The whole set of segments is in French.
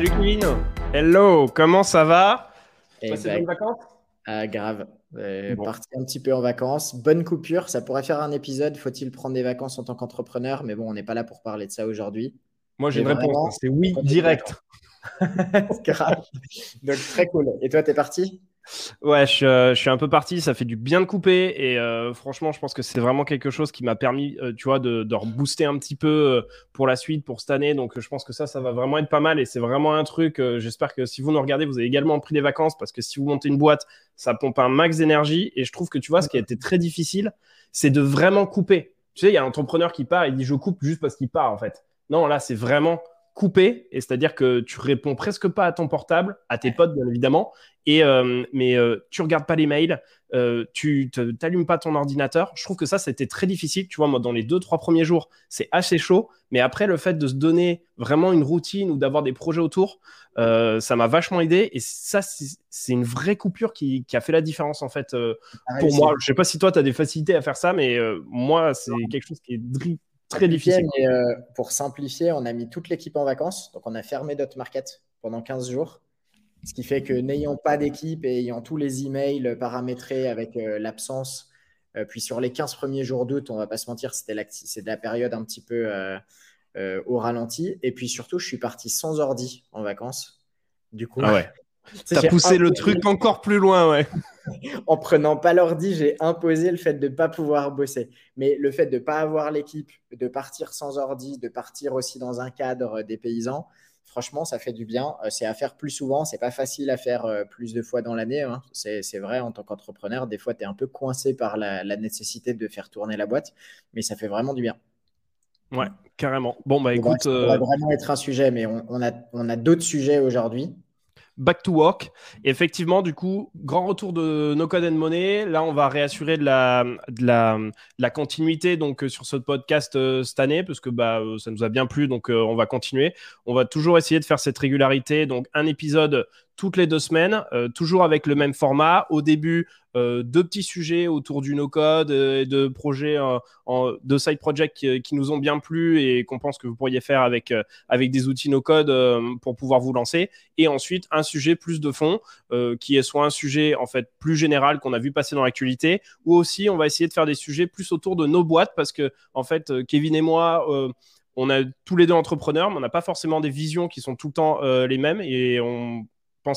salut Kevin. Hello, comment ça va? Eh Passé de ben, bonnes vacances? ah, grave. Euh, Bon. Parti un petit peu en vacances. Bonne coupure. Ça pourrait faire un épisode. Faut-il prendre des vacances en tant qu'entrepreneur? Mais bon, on n'est pas là pour parler de ça aujourd'hui. Moi j'ai une réponse, c'est oui, direct. grave. Donc, très cool. Et toi, t'es parti? Ouais, je, suis, euh, je suis un peu parti, ça fait du bien de couper et euh, franchement, je pense que c'est vraiment quelque chose qui m'a permis, euh, tu vois, de, de rebooster un petit peu pour la suite, pour cette année. Donc, je pense que ça, ça va vraiment être pas mal et c'est vraiment un truc. J'espère que si vous nous regardez, vous avez également pris des vacances parce que si vous montez une boîte, ça pompe un max d'énergie et je trouve que tu vois, ce qui a été très difficile, c'est de vraiment couper. Tu sais, il y a un entrepreneur qui part et dit je coupe juste parce qu'il part en fait. Non, là, c'est vraiment couper et c'est-à-dire que tu réponds presque pas à ton portable, à tes potes bien évidemment, et euh, mais euh, tu regardes pas les mails, euh, tu t'allumes pas ton ordinateur. Je trouve que ça c'était très difficile. Tu vois, moi dans les deux trois premiers jours, c'est assez chaud, mais après le fait de se donner vraiment une routine ou d'avoir des projets autour, ça m'a vachement aidé et ça c'est une vraie coupure qui, qui a fait la différence en fait pour moi. Je sais pas si toi tu as des facilités à faire ça, mais moi c'est quelque chose qui est très difficile. mais, euh, pour simplifier, on a mis toute l'équipe en vacances. Donc, on a fermé Dot Market pendant 15 jours. Ce qui fait que n'ayant pas d'équipe et ayant tous les emails paramétrés avec euh, l'absence, euh, puis sur les 15 premiers jours d'août, on va pas se mentir, c'était c'est de la période un petit peu euh, euh, au ralenti. Et puis surtout, je suis parti sans ordi en vacances. Du coup, Ah ouais. T'as poussé le truc encore plus loin, ouais. En prenant pas l'ordi, j'ai imposé le fait de ne pas pouvoir bosser. Mais le fait de ne pas avoir l'équipe, de partir sans ordi, de partir aussi dans un cadre des paysans, franchement, ça fait du bien. Euh, C'est à faire plus souvent. C'est pas facile à faire euh, plus de fois dans l'année. hein. C'est vrai, en tant qu'entrepreneur, des fois, tu es un peu coincé par la, la nécessité de faire tourner la boîte. Mais ça fait vraiment du bien. Ouais, carrément. Bon, bah écoute, ça pourrait euh, vraiment être un sujet, mais on, on a, on a d'autres sujets aujourd'hui. Back to work. Effectivement, du coup, grand retour de No Code and Money. Là, on va réassurer de la, de la, continuité donc, euh, sur ce podcast euh, cette année, parce que bah, euh, ça nous a bien plu, donc on va continuer. On va toujours essayer de faire cette régularité, donc un épisode toutes les deux semaines, euh, toujours avec le même format. Au début, euh, deux petits sujets autour du no-code euh, et de projets de side projects qui, nous ont bien plu et qu'on pense que vous pourriez faire avec, avec des outils no-code pour pouvoir vous lancer. Et ensuite, un sujet plus de fond, qui est soit un sujet en fait plus général qu'on a vu passer dans l'actualité, ou aussi on va essayer de faire des sujets plus autour de nos boîtes parce que en fait, Kevin et moi, on a tous les deux entrepreneurs, mais on n'a pas forcément des visions qui sont tout le temps les mêmes et on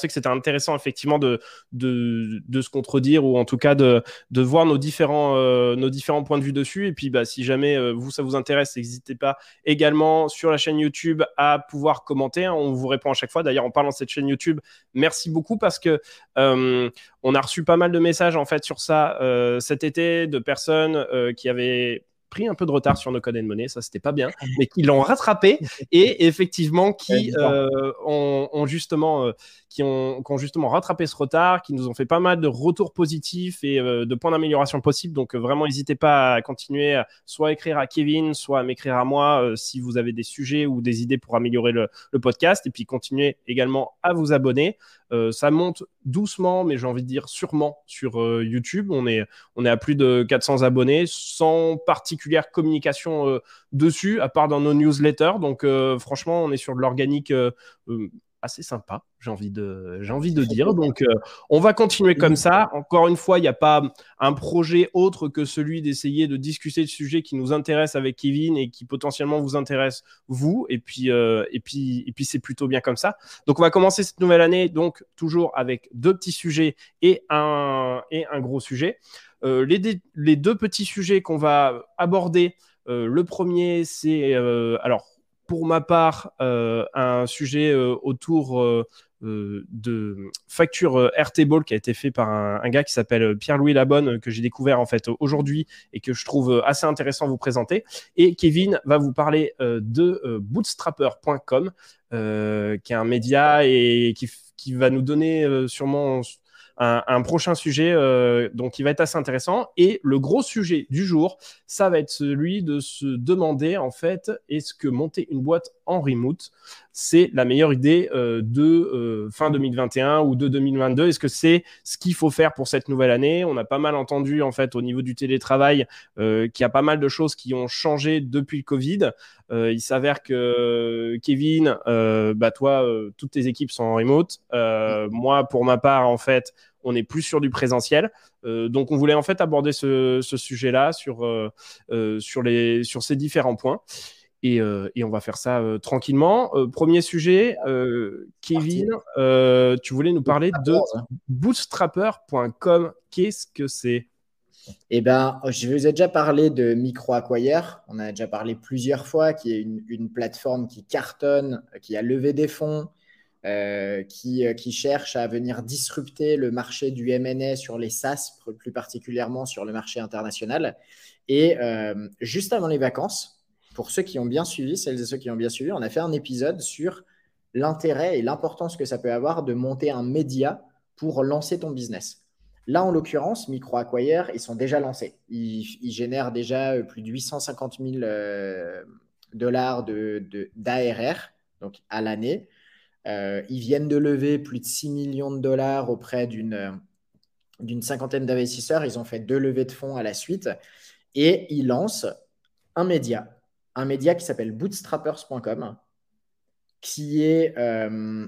que c'était intéressant effectivement de, de, de se contredire ou en tout cas de, de voir nos différents, euh, nos différents points de vue dessus. Et puis bah, si jamais euh, vous, ça vous intéresse, n'hésitez pas également sur la chaîne YouTube à pouvoir commenter. hein. On vous répond à chaque fois. D'ailleurs, en parlant de cette chaîne YouTube, merci beaucoup parce que euh, on a reçu pas mal de messages en fait sur ça cet été de personnes qui avaient pris un peu de retard sur nos codes and money, ça c'était pas bien, mais qui l'ont rattrapé et effectivement qui euh, ont, ont justement euh, qui ont, qui ont justement rattrapé ce retard, qui nous ont fait pas mal de retours positifs et euh, de points d'amélioration possibles. Donc vraiment, n'hésitez pas à continuer, à soit à écrire à Kevin, soit à m'écrire à moi si vous avez des sujets ou des idées pour améliorer le, le podcast. Et puis continuez également à vous abonner. Euh, ça monte doucement, mais j'ai envie de dire sûrement sur euh, YouTube. On est, on est à plus de 400 abonnés, sans particulière communication euh, dessus, à part dans nos newsletters. Donc franchement, on est sur de l'organique assez sympa, j'ai envie de, j'ai envie de dire. Donc, euh, on va continuer comme ça. Encore une fois, il n'y a pas un projet autre que celui d'essayer de discuter de sujets qui nous intéressent avec Kevin et qui potentiellement vous intéressent vous. Et puis, euh, et puis, et puis, c'est plutôt bien comme ça. Donc, on va commencer cette nouvelle année, donc toujours avec deux petits sujets et un et un gros sujet. Euh, les, dé- les deux petits sujets qu'on va aborder. le premier, c'est alors pour ma part, euh, un sujet euh, autour euh, de facture RT-Ball qui a été fait par un, gars qui s'appelle Pierre-Louis Labonne, que j'ai découvert en fait aujourd'hui et que je trouve assez intéressant à vous présenter. Et Kevin va vous parler de bootstrapper.com, qui est un média et qui, va nous donner sûrement un, prochain sujet, euh, donc qui va être assez intéressant. Et le gros sujet du jour, ça va être celui de se demander en fait, est-ce que monter une boîte en remote c'est la meilleure idée de fin 2021 ou de 2022 Est-ce que c'est ce qu'il faut faire pour cette nouvelle année? On a pas mal entendu en fait au niveau du télétravail qu'il y a pas mal de choses qui ont changé depuis le Covid. il s'avère que Kevin, bah toi, toutes tes équipes sont en remote. moi, pour ma part, en fait, on est plus sur du présentiel. Euh, donc, on voulait en fait aborder ce, sujet-là sur, euh, euh, sur, les, sur ces différents points. Et, on va faire ça tranquillement. premier sujet, Kevin, tu voulais nous parler de bootstrapper.com. Qu'est-ce que c'est? Eh ben, je vous ai déjà parlé de MicroAcquire. On a déjà parlé plusieurs fois, qui est une plateforme qui cartonne, qui a levé des fonds, euh, qui, euh, qui, cherche à venir disrupter le marché du MNA sur les SaaS, plus particulièrement sur le marché international. Et euh, juste avant les vacances, pour ceux qui ont bien suivi, celles et ceux qui ont bien suivi, on a fait un épisode sur l'intérêt et l'importance que ça peut avoir de monter un média pour lancer ton business. Là, en l'occurrence, MicroAcquire, ils sont déjà lancés. Ils, génèrent déjà plus de 850 000 dollars d'ARR, donc à l'année. Euh, ils viennent de lever plus de 6 millions de dollars auprès d'une cinquantaine d'investisseurs. Ils ont fait deux levées de fonds à la suite et ils lancent un média, un média qui s'appelle bootstrappers.com, qui est, euh,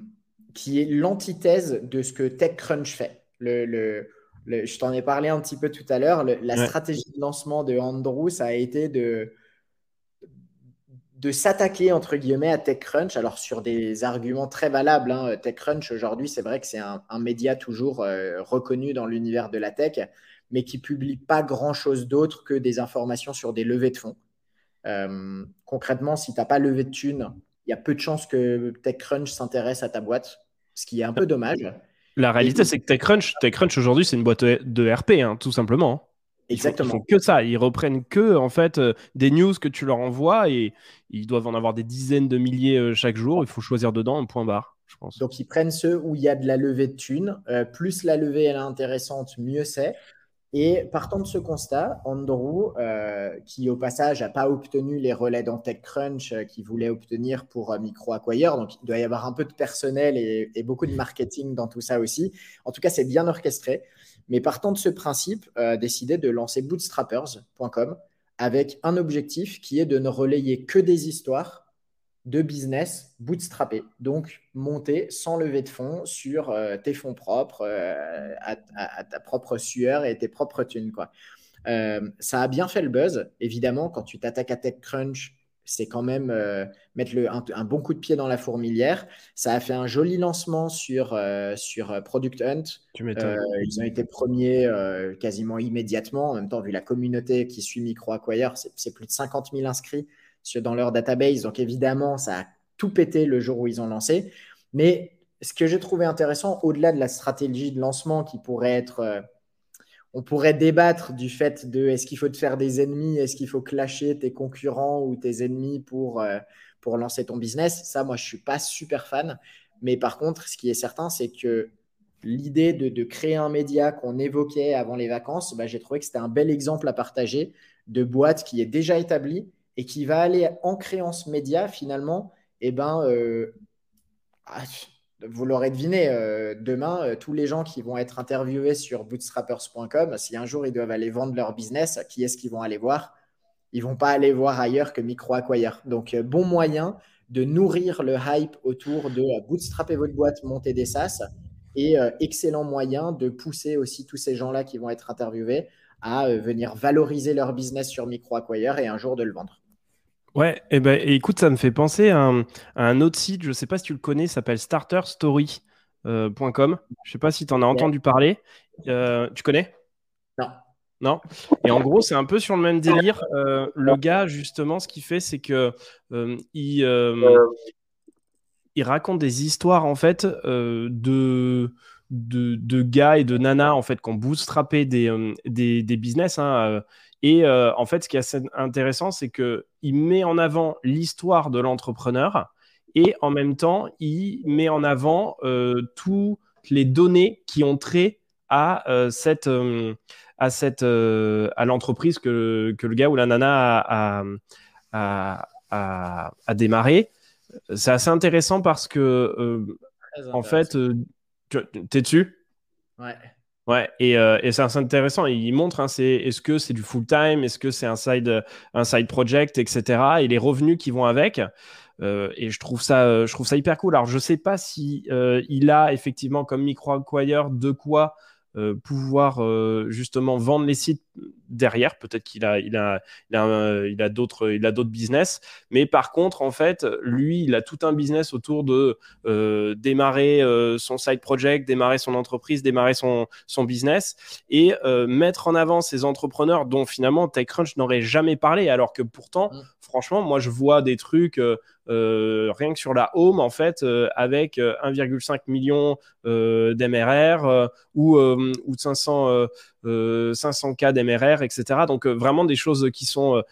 qui est l'antithèse de ce que TechCrunch fait. Le, le, je t'en ai parlé un petit peu tout à l'heure. La stratégie de lancement de Andrew, ça a été de, de s'attaquer entre guillemets à TechCrunch, alors sur des arguments très valables. Hein. TechCrunch aujourd'hui, c'est vrai que c'est un, média toujours euh, reconnu dans l'univers de la tech, mais qui publie pas grand-chose d'autre que des informations sur des levées de fonds. Euh, concrètement, si tu n'as pas levé de thunes, il y a peu de chances que TechCrunch s'intéresse à ta boîte, ce qui est un peu dommage. La réalité, c'est que TechCrunch, TechCrunch aujourd'hui, c'est une boîte de RP, hein, tout simplement. Exactement. Ils font, que ça. Ils reprennent que en fait euh, des news que tu leur envoies et ils doivent en avoir des dizaines de milliers euh, chaque jour. Il faut choisir dedans un point barre, je pense. Donc ils prennent ceux où il y a de la levée de thunes. Euh, plus la levée elle est intéressante, mieux c'est. Et partant de ce constat, Andrew, qui au passage n'a pas obtenu les relais dans TechCrunch qu'il voulait obtenir pour MicroAcquire, donc il doit y avoir un peu de personnel et, et beaucoup de marketing dans tout ça aussi. En tout cas, c'est bien orchestré. Mais partant de ce principe, euh, décidé de lancer bootstrappers.com avec un objectif qui est de ne relayer que des histoires de business bootstrappé, donc monter sans lever de fonds sur euh, tes fonds propres, euh, à, ta propre sueur et tes propres thunes. Quoi. ça a bien fait le buzz. Évidemment, quand tu t'attaques à TechCrunch, c'est quand même euh, mettre le, un, bon coup de pied dans la fourmilière. Ça a fait un joli lancement sur, euh, sur euh, Product Hunt. ils ont été premiers quasiment immédiatement. En même temps, vu la communauté qui suit MicroAcquire, c'est plus de 50 000 inscrits dans leur database. Donc évidemment, ça a tout pété le jour où ils ont lancé. Mais ce que j'ai trouvé intéressant, au-delà de la stratégie de lancement qui pourrait être on pourrait débattre du fait de est-ce qu'il faut te faire des ennemis, est-ce qu'il faut clasher tes concurrents ou tes ennemis pour, euh, pour lancer ton business? Ça, moi, je ne suis pas super fan. Mais par contre, ce qui est certain, c'est que l'idée de, créer un média qu'on évoquait avant les vacances, bah, j'ai trouvé que c'était un bel exemple à partager de boîte qui est déjà établie et qui va aller en créant ce média, finalement, eh ben, euh, ah, vous l'aurez deviné, euh, demain, euh, tous les gens qui vont être interviewés sur bootstrappers.com, si un jour ils doivent aller vendre leur business, qui est-ce qu'ils vont aller voir? Ils vont pas aller voir ailleurs que MicroAcquire. Donc, bon moyen de nourrir le hype autour de bootstrapper votre boîte, monter des SaaS, et excellent moyen de pousser aussi tous ces gens-là qui vont être interviewés à venir valoriser leur business sur MicroAcquire et un jour de le vendre. Ouais, et eh ben, écoute, ça me fait penser à un, autre site, je ne sais pas si tu le connais, s'appelle starterstory.com. Euh, je ne sais pas si tu en as entendu parler. Euh, tu connais? Non. Non? Et en gros, c'est un peu sur le même délire. Euh, le gars, justement, ce qu'il fait, c'est que il, il, raconte des histoires, en fait, de, de, gars et de nanas, en fait, qui ont bootstrappé des, des, des business. Hein, et euh, en fait, ce qui est assez intéressant, c'est qu'il met en avant l'histoire de l'entrepreneur et en même temps, il met en avant euh, toutes les données qui ont trait à euh, cette, à, cette, à l'entreprise que, que, le gars ou la nana a, a, a, a démarré. c'est assez intéressant parce que, en fait, t'es dessus? Ouais. Ouais, et, euh, et c'est intéressant. Il montre, hein, c'est est-ce que c'est du full time, est-ce que c'est un side, un side project, etc. Et les revenus qui vont avec. Euh, et je trouve ça, je trouve ça hyper cool. Alors, je sais pas si euh, il a effectivement comme micro acquire de quoi euh, pouvoir euh, justement vendre les sites derrière. Peut-être qu'il a, il a, il a, il a d'autres, il a d'autres business. Mais par contre, en fait, lui, il a tout un business autour de euh, démarrer son side project, démarrer son entreprise, démarrer son, son business et mettre en avant ces entrepreneurs dont finalement TechCrunch n'aurait jamais parlé, alors que pourtant, mmh. franchement, moi, je vois des trucs. Euh, rien que sur la home, en fait, euh, avec 1,5 euh, million d'MRR ou, ou 500, 500K d'MRR, etc. Donc, vraiment des choses qui sont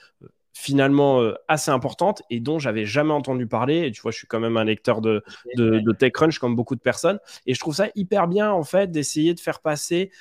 finalement assez importantes et dont j'avais jamais entendu parler. Et tu vois, je suis quand même un lecteur de, de, TechCrunch comme beaucoup de personnes. Et je trouve ça hyper bien, en fait, d'essayer de faire passer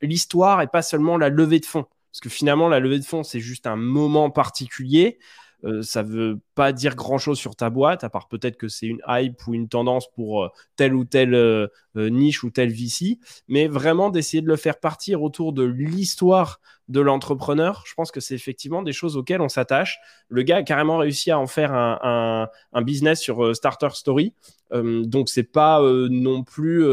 l'histoire et pas seulement la levée de fonds. Parce que finalement, la levée de fonds, c'est juste un moment particulier. Euh, ça veut pas dire grand chose sur ta boîte, à part peut-être que c'est une hype ou une tendance pour euh, telle ou telle euh, niche ou telle VC, mais vraiment d'essayer de le faire partir autour de l'histoire de l'entrepreneur. Je pense que c'est effectivement des choses auxquelles on s'attache. Le gars a carrément réussi à en faire un, un business sur Starter Story, donc c'est pas non plus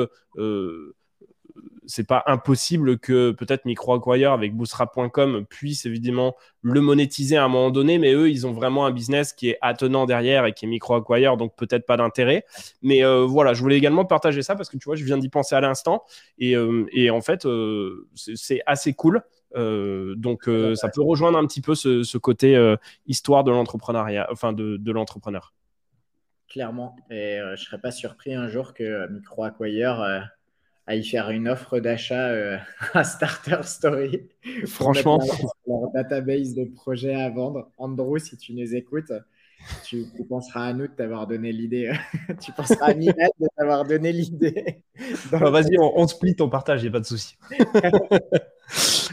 c'est pas impossible que peut-être MicroAcquire avec Boostra.com puisse évidemment le monétiser à un moment donné, mais eux, ils ont vraiment un business qui est attenant derrière et qui est MicroAcquire, donc peut-être pas d'intérêt. Mais euh, voilà, je voulais également partager ça parce que tu vois, je viens d'y penser à l'instant et, euh, en fait, euh, c'est assez cool. donc ça peut rejoindre un petit peu ce, côté histoire de l'entrepreneuriat, enfin de, de l'entrepreneur. Clairement, et je serais pas surpris un jour que MicroAcquire à y faire une offre d'achat euh, à Starter Story. Franchement, leur, database de projets à vendre. Andrew, si tu nous écoutes, tu, penseras à nous de t'avoir donné l'idée. tu penseras à Minette de t'avoir donné l'idée. Bah, vas-y, on, split, on partage, il n'y a pas de souci.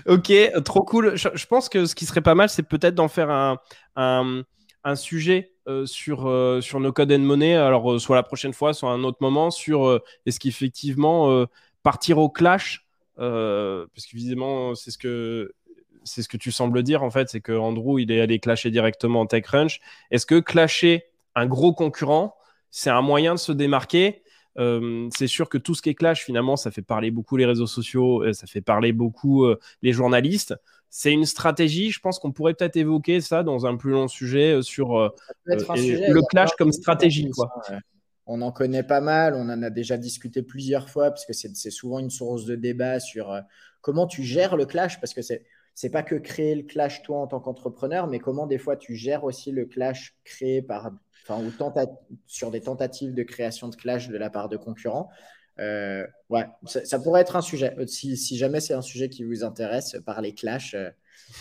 ok, trop cool. Je, pense que ce qui serait pas mal, c'est peut-être d'en faire un, un, sujet euh, sur, euh, sur nos codes and money, alors soit la prochaine fois, soit à un autre moment, sur est-ce qu'effectivement partir au clash, euh, parce qu'évidemment, c'est ce que c'est ce que tu sembles dire en fait, c'est que Andrew il est allé clasher directement en TechCrunch. Est-ce que clasher un gros concurrent, c'est un moyen de se démarquer? Euh, c'est sûr que tout ce qui est clash, finalement, ça fait parler beaucoup les réseaux sociaux, euh, ça fait parler beaucoup les journalistes. C'est une stratégie, je pense qu'on pourrait peut-être évoquer ça dans un plus long sujet sur le clash comme stratégie. Quoi on en connaît pas mal, on en a déjà discuté plusieurs fois, parce que c'est souvent une source de débat sur euh, comment tu gères le clash, parce que c'est n'est pas que créer le clash toi en tant qu'entrepreneur, mais comment des fois tu gères aussi le clash créé par, enfin, ou sur des tentatives de création de clash de la part de concurrents. Euh, ouais, ça, pourrait être un sujet. Euh, si, jamais c'est un sujet qui vous intéresse, par les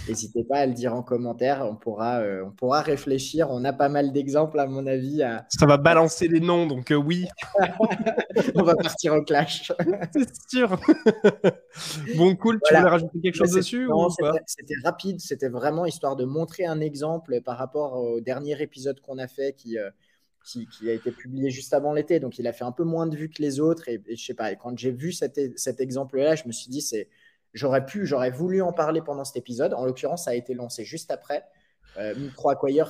N'hésitez pas à le dire en commentaire. On pourra, euh, on pourra réfléchir. On a pas mal d'exemples, à mon avis. Ça va balancer les noms, donc euh, oui. on va partir au clash. C'est sûr. bon, cool. Tu voulais rajouter quelque chose dessus C'était rapide. C'était vraiment histoire de montrer un exemple par rapport au dernier épisode qu'on a fait qui. Euh, qui, a été publié juste avant l'été, donc il a fait un peu moins de vues que les autres. Et, je sais pas, et quand j'ai vu cet, cet exemple-là, je me suis dit, c'est, J'aurais pu, j'aurais voulu en parler pendant cet épisode. En l'occurrence, ça a été lancé juste après. Euh,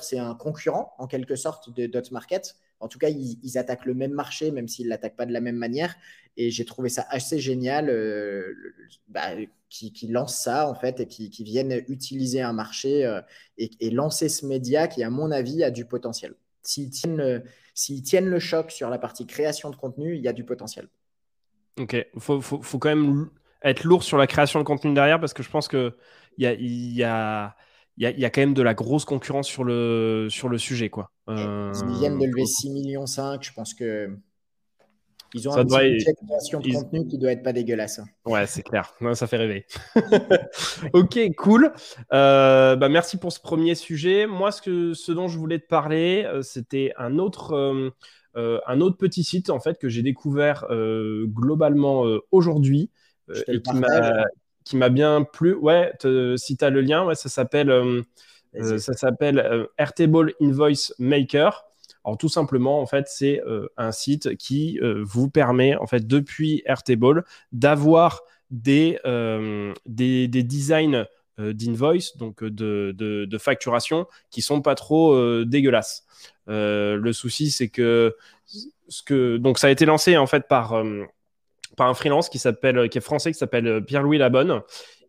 c'est un concurrent en quelque sorte de Dot Market. En tout cas, ils, attaquent le même marché, même s'ils ne l'attaquent pas de la même manière. Et j'ai trouvé ça assez génial euh, bah, qu'ils lancent ça, en fait, et qui viennent utiliser un marché euh, et, lancer ce média qui, à mon avis, a du potentiel. S'ils tiennent, tiennent, le choc sur la partie création de contenu, il y a du potentiel. Ok, faut, faut, quand même être lourd sur la création de contenu derrière parce que je pense qu'il y a, y, a, y, a, y a quand même de la grosse concurrence sur le, sur le sujet. Quoi. Euh, ils viennent de lever 6 millions 5, je pense que. Ils ont un petit création de contenu qui doit être pas dégueulasse. Ouais, c'est clair. ça fait rêver. ok, cool. Euh, bah, merci pour ce premier sujet. Moi, ce, que, ce dont je voulais te parler, euh, c'était un autre, un autre petit site en fait que j'ai découvert globalement aujourd'hui. Euh, et qui m'a bien plu. Ouais, si tu as le lien, ouais, ça s'appelle euh, euh, ça s'appelle Airtable Invoice Maker. Alors tout simplement, en fait, c'est un site qui vous permet, en fait, depuis Airtable, d'avoir des, des, des, designs d'invoice, donc de, de, de, facturation, qui sont pas trop dégueulasses. le souci, c'est que, ce que donc ça a été lancé en fait par par un freelance qui s'appelle qui est français qui s'appelle Pierre-Louis Labonne.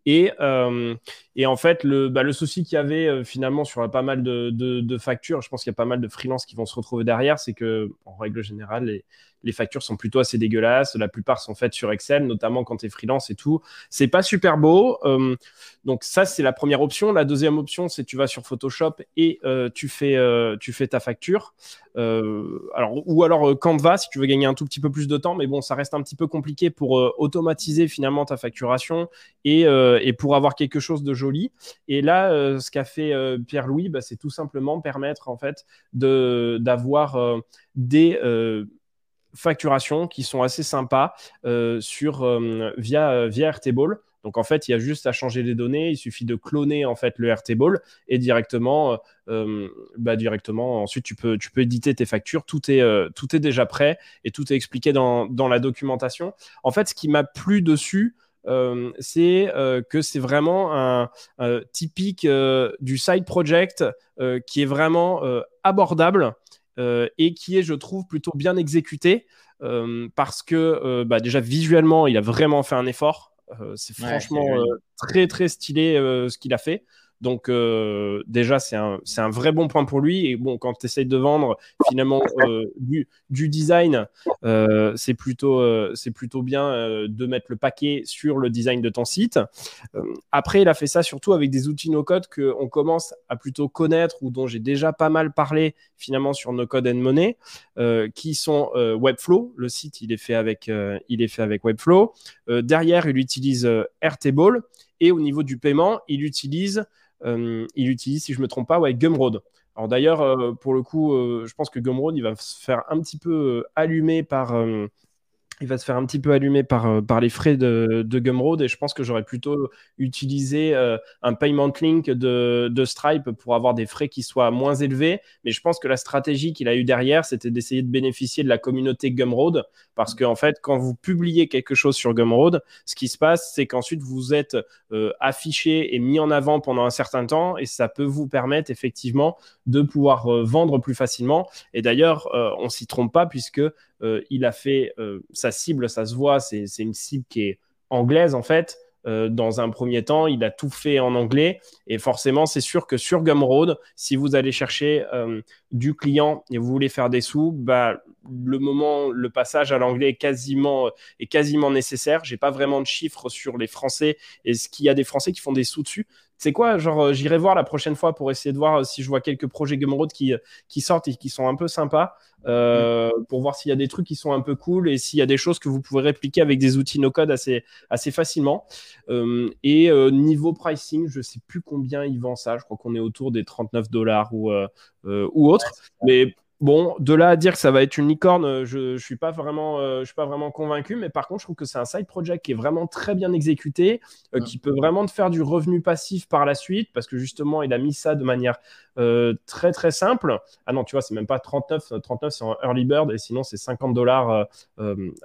Et, euh, et en fait, le, bah, le souci qu'il y avait euh, finalement sur pas mal de, factures, je pense qu'il y a pas mal de freelances qui vont se retrouver derrière, c'est que en règle générale, les factures sont plutôt assez dégueulasses. La plupart sont faites sur Excel, notamment quand tu es freelance et tout. C'est pas super beau. Euh, donc ça, c'est la première option. La deuxième option, c'est tu vas sur Photoshop et euh, tu, fais, euh, tu fais ta facture. alors, ou alors Canva si tu veux gagner un tout petit peu plus de temps. Mais bon, ça reste un petit peu compliqué pour automatiser finalement ta facturation et, et, pour avoir quelque chose de joli. Et là, ce qu'a fait Pierre-Louis, bah, c'est tout simplement permettre en fait d'avoir des facturation qui sont assez sympas euh, sur, euh, via, euh, via Airtable. Donc en fait, il y a juste à changer les données, il suffit de cloner en fait le Airtable et directement, bah, directement ensuite tu peux, éditer tes factures, tout est, déjà prêt et tout est expliqué dans, la documentation. En fait, ce qui m'a plu dessus, c'est que c'est vraiment un, typique du side project qui est vraiment abordable et qui est, je trouve, plutôt bien exécuté euh, parce que euh, bah, déjà visuellement, il a vraiment fait un effort. c'est franchement très très stylé ce qu'il a fait. Donc euh, déjà, c'est un, vrai bon point pour lui. Et bon, quand tu essayes de vendre finalement euh, du, design, euh, c'est plutôt, bien de mettre le paquet sur le design de ton site. après, il a fait ça surtout avec des outils no-code qu'on commence à plutôt connaître ou dont j'ai déjà pas mal parlé finalement sur No Code and Money, qui sont Webflow. Le site, il est fait avec, il est fait avec Webflow. derrière, il utilise Airtable. Et au niveau du paiement, il utilise il utilise, si je me trompe pas, ouais, Gumroad. Alors d'ailleurs, euh, pour le coup, euh, je pense que Gumroad, il va se faire un petit peu allumer par il va se faire un petit peu allumer par, euh, par les frais de, de Gumroad et je pense que j'aurais plutôt utilisé euh, un payment link de, Stripe pour avoir des frais qui soient moins élevés. Mais je pense que la stratégie qu'il a eu derrière, c'était d'essayer de bénéficier de la communauté Gumroad parce qu'en en fait, quand vous publiez quelque chose sur Gumroad, ce qui se passe, c'est qu'ensuite vous êtes euh, affiché et mis en avant pendant un certain temps et ça peut vous permettre effectivement de pouvoir vendre plus facilement. Et d'ailleurs, on s'y trompe pas puisque il a fait euh, sa cible, ça se voit, c'est une cible qui est anglaise en fait. Euh, dans un premier temps, il a tout fait en anglais. Et forcément, c'est sûr que sur Gumroad, si vous allez chercher du client et vous voulez faire des sous, bah, le moment, le passage à l'anglais est quasiment, est quasiment nécessaire. J'ai pas vraiment de chiffres sur les Français et ce qu'il y a des Français qui font des sous dessus c'est quoi Genre, euh, j'irai voir la prochaine fois pour essayer de voir euh, si je vois quelques projets Gumroad qui, euh, qui sortent et qui sont un peu sympas, mm. pour voir s'il y a des trucs qui sont un peu cool et s'il y a des choses que vous pouvez répliquer avec des outils no-code assez, assez facilement. et niveau pricing, je sais plus combien ils vendent ça. Je crois qu'on est autour des 39 dollars ou, ou autre. Mais Bon, de là à dire que ça va être une licorne, euh, je ne suis, pas vraiment, euh, je suis pas vraiment convaincu, mais par contre, je trouve que c'est un side project qui est vraiment très bien exécuté, euh, qui peut vraiment te faire du revenu passif par la suite, parce que justement, il a mis ça de manière très très simple. Ah non, tu vois, c'est même pas 39, 39 c'est en early bird, et sinon, c'est 50 dollars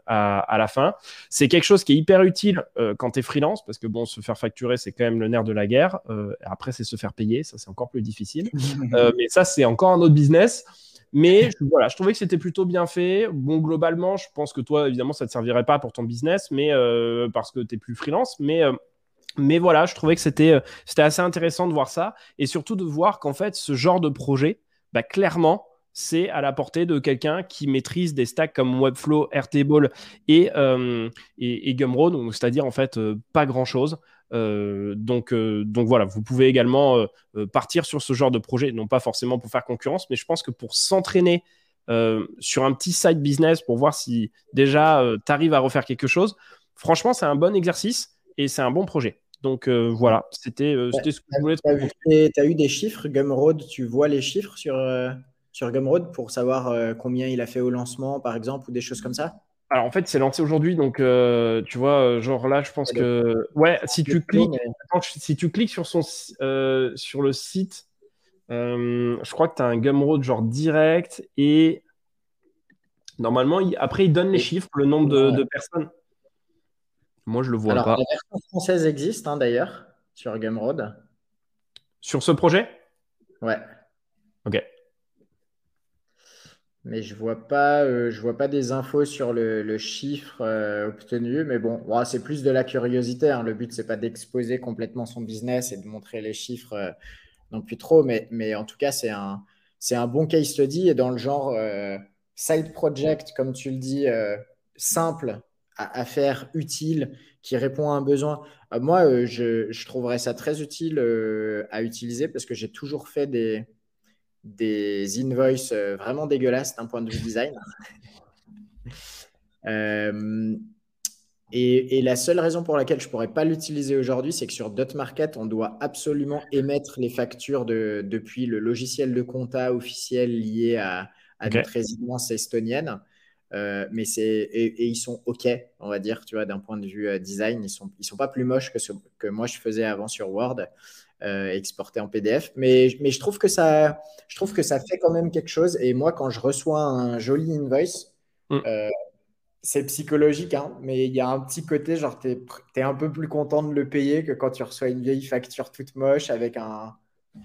à, à, la fin. C'est quelque chose qui est hyper utile quand tu es freelance, parce que bon, se faire facturer, c'est quand même le nerf de la guerre. après, c'est se faire payer, ça c'est encore plus difficile. mais ça, c'est encore un autre business. Mais voilà, je trouvais que c'était plutôt bien fait. Bon, globalement, je pense que toi, évidemment, ça ne te servirait pas pour ton business, mais euh, parce que tu es plus freelance. Mais, euh, mais voilà, je trouvais que c'était, euh, c'était assez intéressant de voir ça. Et surtout de voir qu'en fait, ce genre de projet, bah, clairement, c'est à la portée de quelqu'un qui maîtrise des stacks comme Webflow, Airtable et, et, et Gumroad, c'est-à-dire en fait pas grand-chose. Euh, donc, euh, donc voilà, vous pouvez également euh, partir sur ce genre de projet, non pas forcément pour faire concurrence, mais je pense que pour s'entraîner sur un petit side business pour voir si déjà tu arrives à refaire quelque chose, franchement, c'est un bon exercice et c'est un bon projet. Donc voilà, c'était ce que je voulais te Tu as eu des chiffres, Gumroad, tu vois les chiffres sur, sur Gumroad pour savoir combien il a fait au lancement, par exemple, ou des choses comme ça? Alors en fait, c'est lancé aujourd'hui, donc euh, tu vois, euh, genre là, je pense que ouais, si tu cliques, si tu cliques sur son euh, sur le site, je crois que tu as un Gumroad genre direct et normalement, après, il donne les chiffres, le nombre de, personnes. Moi, je le vois pas. La version française existe hein, d'ailleurs sur Gumroad. Sur ce projet? Ouais. Ok. Mais je vois euh, vois pas des infos sur le, chiffre euh, obtenu. Mais bon, c'est plus de la curiosité. Hein. Le but, c'est pas d'exposer complètement son business et de montrer les chiffres euh, non plus trop. Mais, mais en tout cas, c'est un, un bon case study et dans le genre side project, comme tu le dis, simple à, faire, utile, qui répond à un besoin. moi, je, je, trouverais ça très utile à utiliser parce que j'ai toujours fait des des invoices euh, vraiment dégueulasses d'un point de vue design. Euh, et, la seule raison pour laquelle je ne pourrais pas l'utiliser aujourd'hui, c'est que sur Dotmarket, on doit absolument émettre les factures de, depuis le logiciel de compta officiel lié à, notre résidence estonienne. Euh, mais c'est et, ils sont ok, on va dire, tu vois, d'un point de vue design, ils sont ils sont pas plus moches que ce que moi je faisais avant sur Word. Euh, exporté en PDF. Mais, mais je, trouve que ça, je trouve que ça fait quand même quelque chose. Et moi, quand je reçois un joli invoice, mm. euh, c'est psychologique, hein, mais il y a un petit côté, genre, tu es, un peu plus content de le payer que quand tu reçois une vieille facture toute moche avec un.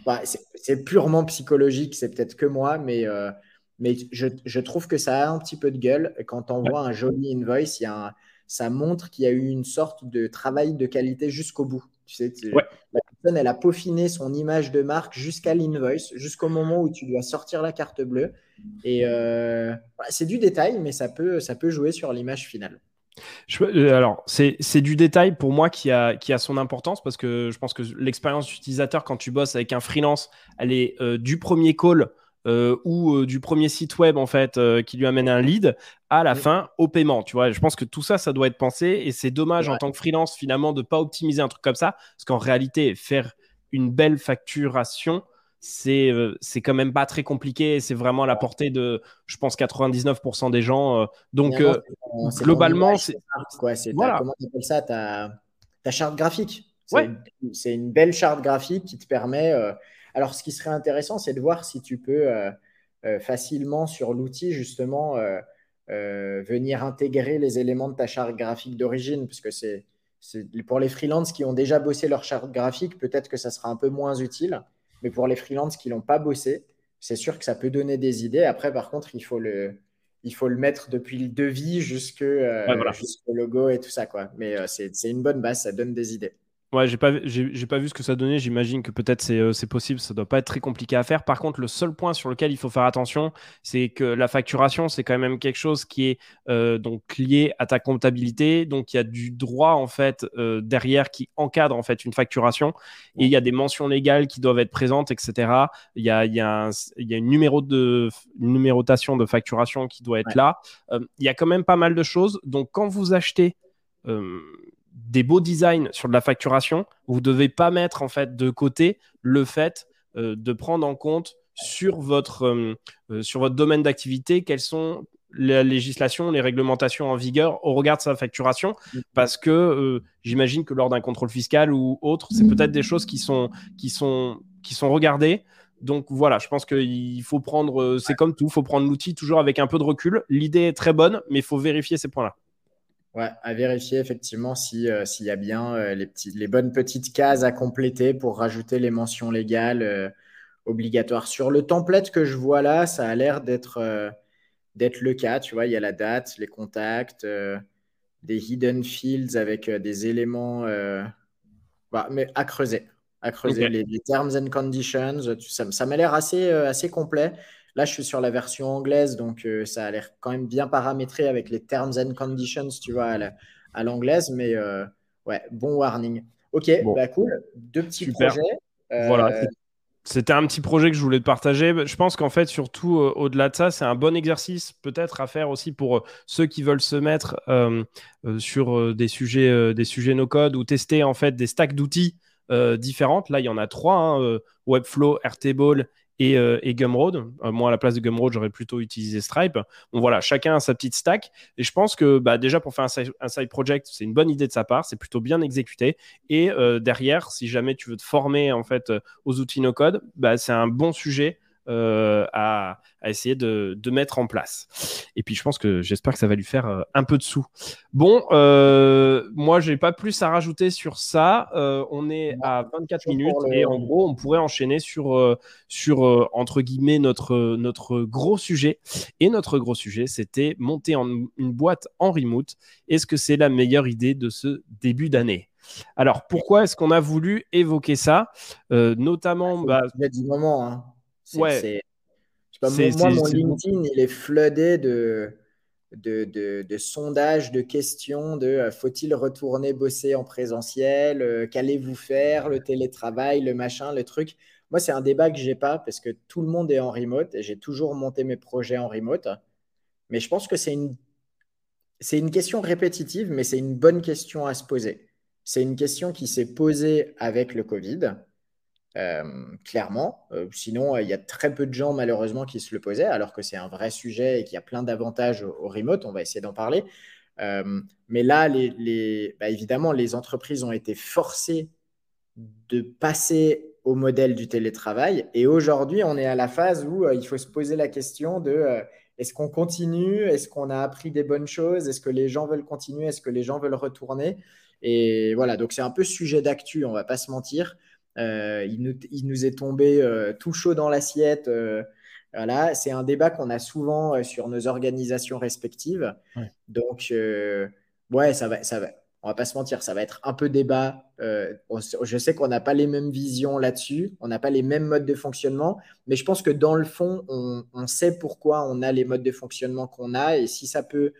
Bah, c'est purement psychologique, c'est peut-être que moi, mais, euh, mais je, je, trouve que ça a un petit peu de gueule. Quand on voit un joli invoice, y a ça montre qu'il y a eu une sorte de travail de qualité jusqu'au bout. Tu sais, la personne, elle a peaufiné son image de marque jusqu'à l'invoice, jusqu'au moment où tu dois sortir la carte bleue. Et euh, c'est du détail, mais ça peut, ça peut jouer sur l'image finale. Euh, alors, c'est du détail pour moi qui a, qui a son importance parce que je pense que l'expérience utilisateur, quand tu bosses avec un freelance, elle est euh, du premier call euh, ou euh, du premier site web en fait euh, qui lui amène un lead à la fin au paiement. Tu vois, je pense que tout ça, ça doit être pensé et c'est dommage en tant que freelance finalement de pas optimiser un truc comme ça parce qu'en réalité, faire une belle facturation, c'est c'est quand même pas très compliqué. C'est vraiment à la portée de, je pense, 99% des gens. donc, globalement, c'est voilà. Comment tu appelles ça ta, ta charte graphique C'est une belle charte graphique qui te permet alors, ce qui serait intéressant, c'est de voir si tu peux euh, euh, facilement sur l'outil, justement, euh, venir intégrer les éléments de ta charte graphique d'origine, parce que c'est pour les freelances qui ont déjà bossé leur charte graphique, peut-être que ça sera un peu moins utile, mais pour les freelances qui l'ont pas bossé, c'est sûr que ça peut donner des idées. Après, par contre, il faut le, il faut le mettre depuis le devis jusqu'au logo et tout ça. Quoi. Mais c'est une bonne base, ça donne des idées. Ouais, j'ai pas, j'ai, pas vu ce que ça donnait. J'imagine que peut-être c'est, euh, c'est possible. Ça doit pas être très compliqué à faire. Par contre, le seul point sur lequel il faut faire attention, c'est que la facturation, c'est quand même quelque chose qui est euh, donc lié à ta comptabilité. Donc, il y a du droit en fait euh, derrière qui encadre en fait une facturation. Et il y a des mentions légales qui doivent être présentes, etc. Il y a, il y a, il y a une, numéro de, une numérotation de facturation qui doit être là. il y a quand même pas mal de choses. Donc, quand vous achetez des beaux designs sur de la facturation, vous ne devez pas mettre en fait de côté le fait euh, de prendre en compte sur votre, euh, euh, sur votre domaine d'activité quelles sont les législations, les réglementations en vigueur au regard de sa facturation, mm. parce que j'imagine que lors d'un contrôle fiscal ou autre, c'est peut-être des choses qui sont, qui sont, qui sont regardées. Donc voilà, je pense qu'il faut prendre, c'est comme tout, il faut prendre l'outil toujours avec un peu de recul. L'idée est très bonne, mais il faut vérifier ces points-là. Ouais, à vérifier effectivement euh, s'il y a bien euh, les, petits, les bonnes petites cases à compléter pour rajouter les mentions légales euh, obligatoires. Sur le template que je vois là, ça a l'air d'être d'être le cas. Tu vois, il y a la date, les contacts, des hidden fields avec des éléments bah, mais à creuser. À creuser les, terms and conditions. Ça, ça m'a l'air assez, assez complet. Là, je suis sur la version anglaise, donc euh, ça a l'air quand même bien paramétré avec les terms and conditions, tu vois, à l'anglaise. Mais euh, ouais, bon warning. Ok, bah cool. Deux petits projets. Euh, voilà. C'était un petit projet que je voulais te partager. Je pense qu'en fait, surtout au-delà de ça, c'est un bon exercice peut-être à faire aussi pour ceux qui veulent se mettre sur des sujets, des sujets no-code ou tester en fait des stacks d'outils différentes. Là, il y en a trois hein, Webflow, Airtable et, euh, Gumroad. moi, à la place de Gumroad, j'aurais plutôt utilisé Stripe. Bon, voilà, chacun a sa petite stack. Et je pense que bah, déjà, pour faire un side, project, c'est une bonne idée de sa part. C'est plutôt bien exécuté. Et derrière, si jamais tu veux te former en fait aux outils no-code, bah, c'est un bon sujet euh, à, essayer de, mettre en place. Et puis je pense que j'espère que ça va lui faire euh, un peu de sous. Bon, euh, moi j'ai pas plus à rajouter sur ça. on est à 24 minutes et en gros on pourrait enchaîner sur, sur entre guillemets notre, notre gros sujet. Et notre gros sujet c'était monter en, une boîte en remote. Est-ce que c'est la meilleure idée de ce début d'année? Alors, pourquoi est-ce qu'on a voulu évoquer ça? Notamment. Bah, du moment. Hein ouais. moi, mon LinkedIn, il est floodé de, de, sondages, de questions de euh, faut-il retourner bosser en présentiel euh, Qu'allez-vous faire Le télétravail, le machin, le truc. Moi, c'est un débat que j'ai pas parce que tout le monde est en remote et j'ai toujours monté mes projets en remote. Mais je pense que c'est une, c'est une question répétitive, mais c'est une bonne question à se poser. C'est une question qui s'est posée avec le Covid. Euh, clairement. Euh, sinon, euh, il y a très peu de gens, malheureusement, qui se le posaient, alors que c'est un vrai sujet et qu'il y a plein d'avantages au, remote. On va essayer d'en parler. mais là, bah, évidemment, les entreprises ont été forcées de passer au modèle du télétravail. Et aujourd'hui, on est à la phase où il faut se poser la question de est-ce qu'on continue? Est-ce qu'on a appris des bonnes choses? Est-ce que les gens veulent continuer? Est-ce que les gens veulent retourner? Et voilà, donc c'est un peu sujet d'actu, on va pas se mentir. Euh, il, nous, est tombé euh, tout chaud dans l'assiette. Euh, voilà, c'est un débat qu'on a souvent sur nos organisations respectives. Donc, ouais, ça va, ça va. On va pas se mentir, ça va être un peu débat. je sais qu'on n'a pas les mêmes visions là-dessus, on n'a pas les mêmes modes de fonctionnement, mais je pense que dans le fond, on, on sait pourquoi on a les modes de fonctionnement qu'on a, et si ça peut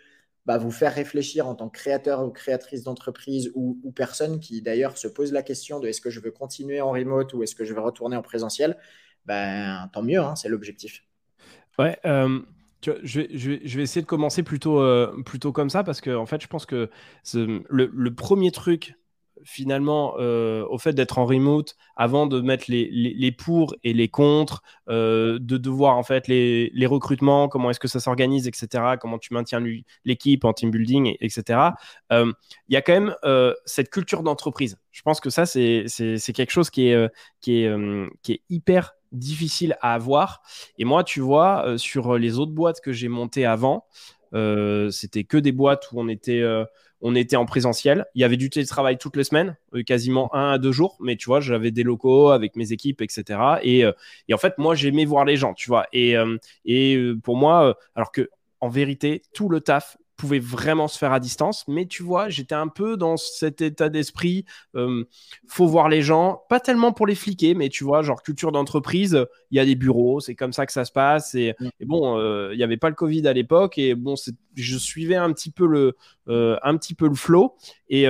bah, vous faire réfléchir en tant que créateur ou créatrice d'entreprise ou, personne qui d'ailleurs se pose la question de est-ce que je veux continuer en remote ou est-ce que je veux retourner en présentiel, ben, tant mieux, hein, c'est l'objectif. Ouais, euh, je, vais, essayer de commencer plutôt, euh, plutôt comme ça parce que en fait, je pense que le, premier truc finalement euh, au fait d'être en remote avant de mettre les, les, pour et les contre, euh, de devoir en fait les, les recrutements, comment est-ce que ça s'organise, etc., comment tu maintiens l'équipe en team building, etc. Euh, il y a quand même cette culture d'entreprise. Je pense que ça, c'est quelque chose qui est, qui est, qui est hyper difficile à avoir. Et moi, tu vois, sur les autres boîtes que j'ai montées avant, c'était que des boîtes où on était on était en présentiel. Il y avait du télétravail toutes les semaines, euh, quasiment un à deux jours, mais tu vois, j'avais des locaux avec mes équipes, etc. Euh, et, en fait, moi, j'aimais voir les gens, tu vois. Et, euh, et pour moi, alors que en vérité, tout le taf pouvait vraiment se faire à distance. Mais tu vois, j'étais un peu dans cet état d'esprit. Euh, faut voir les gens, pas tellement pour les fliquer, mais tu vois, genre culture d'entreprise, il y a des bureaux, c'est comme ça que ça se passe. Et, mm. bon, euh, il n'y avait pas le Covid à l'époque, et bon, je suivais un petit peu le, euh, un petit peu le flow. Et,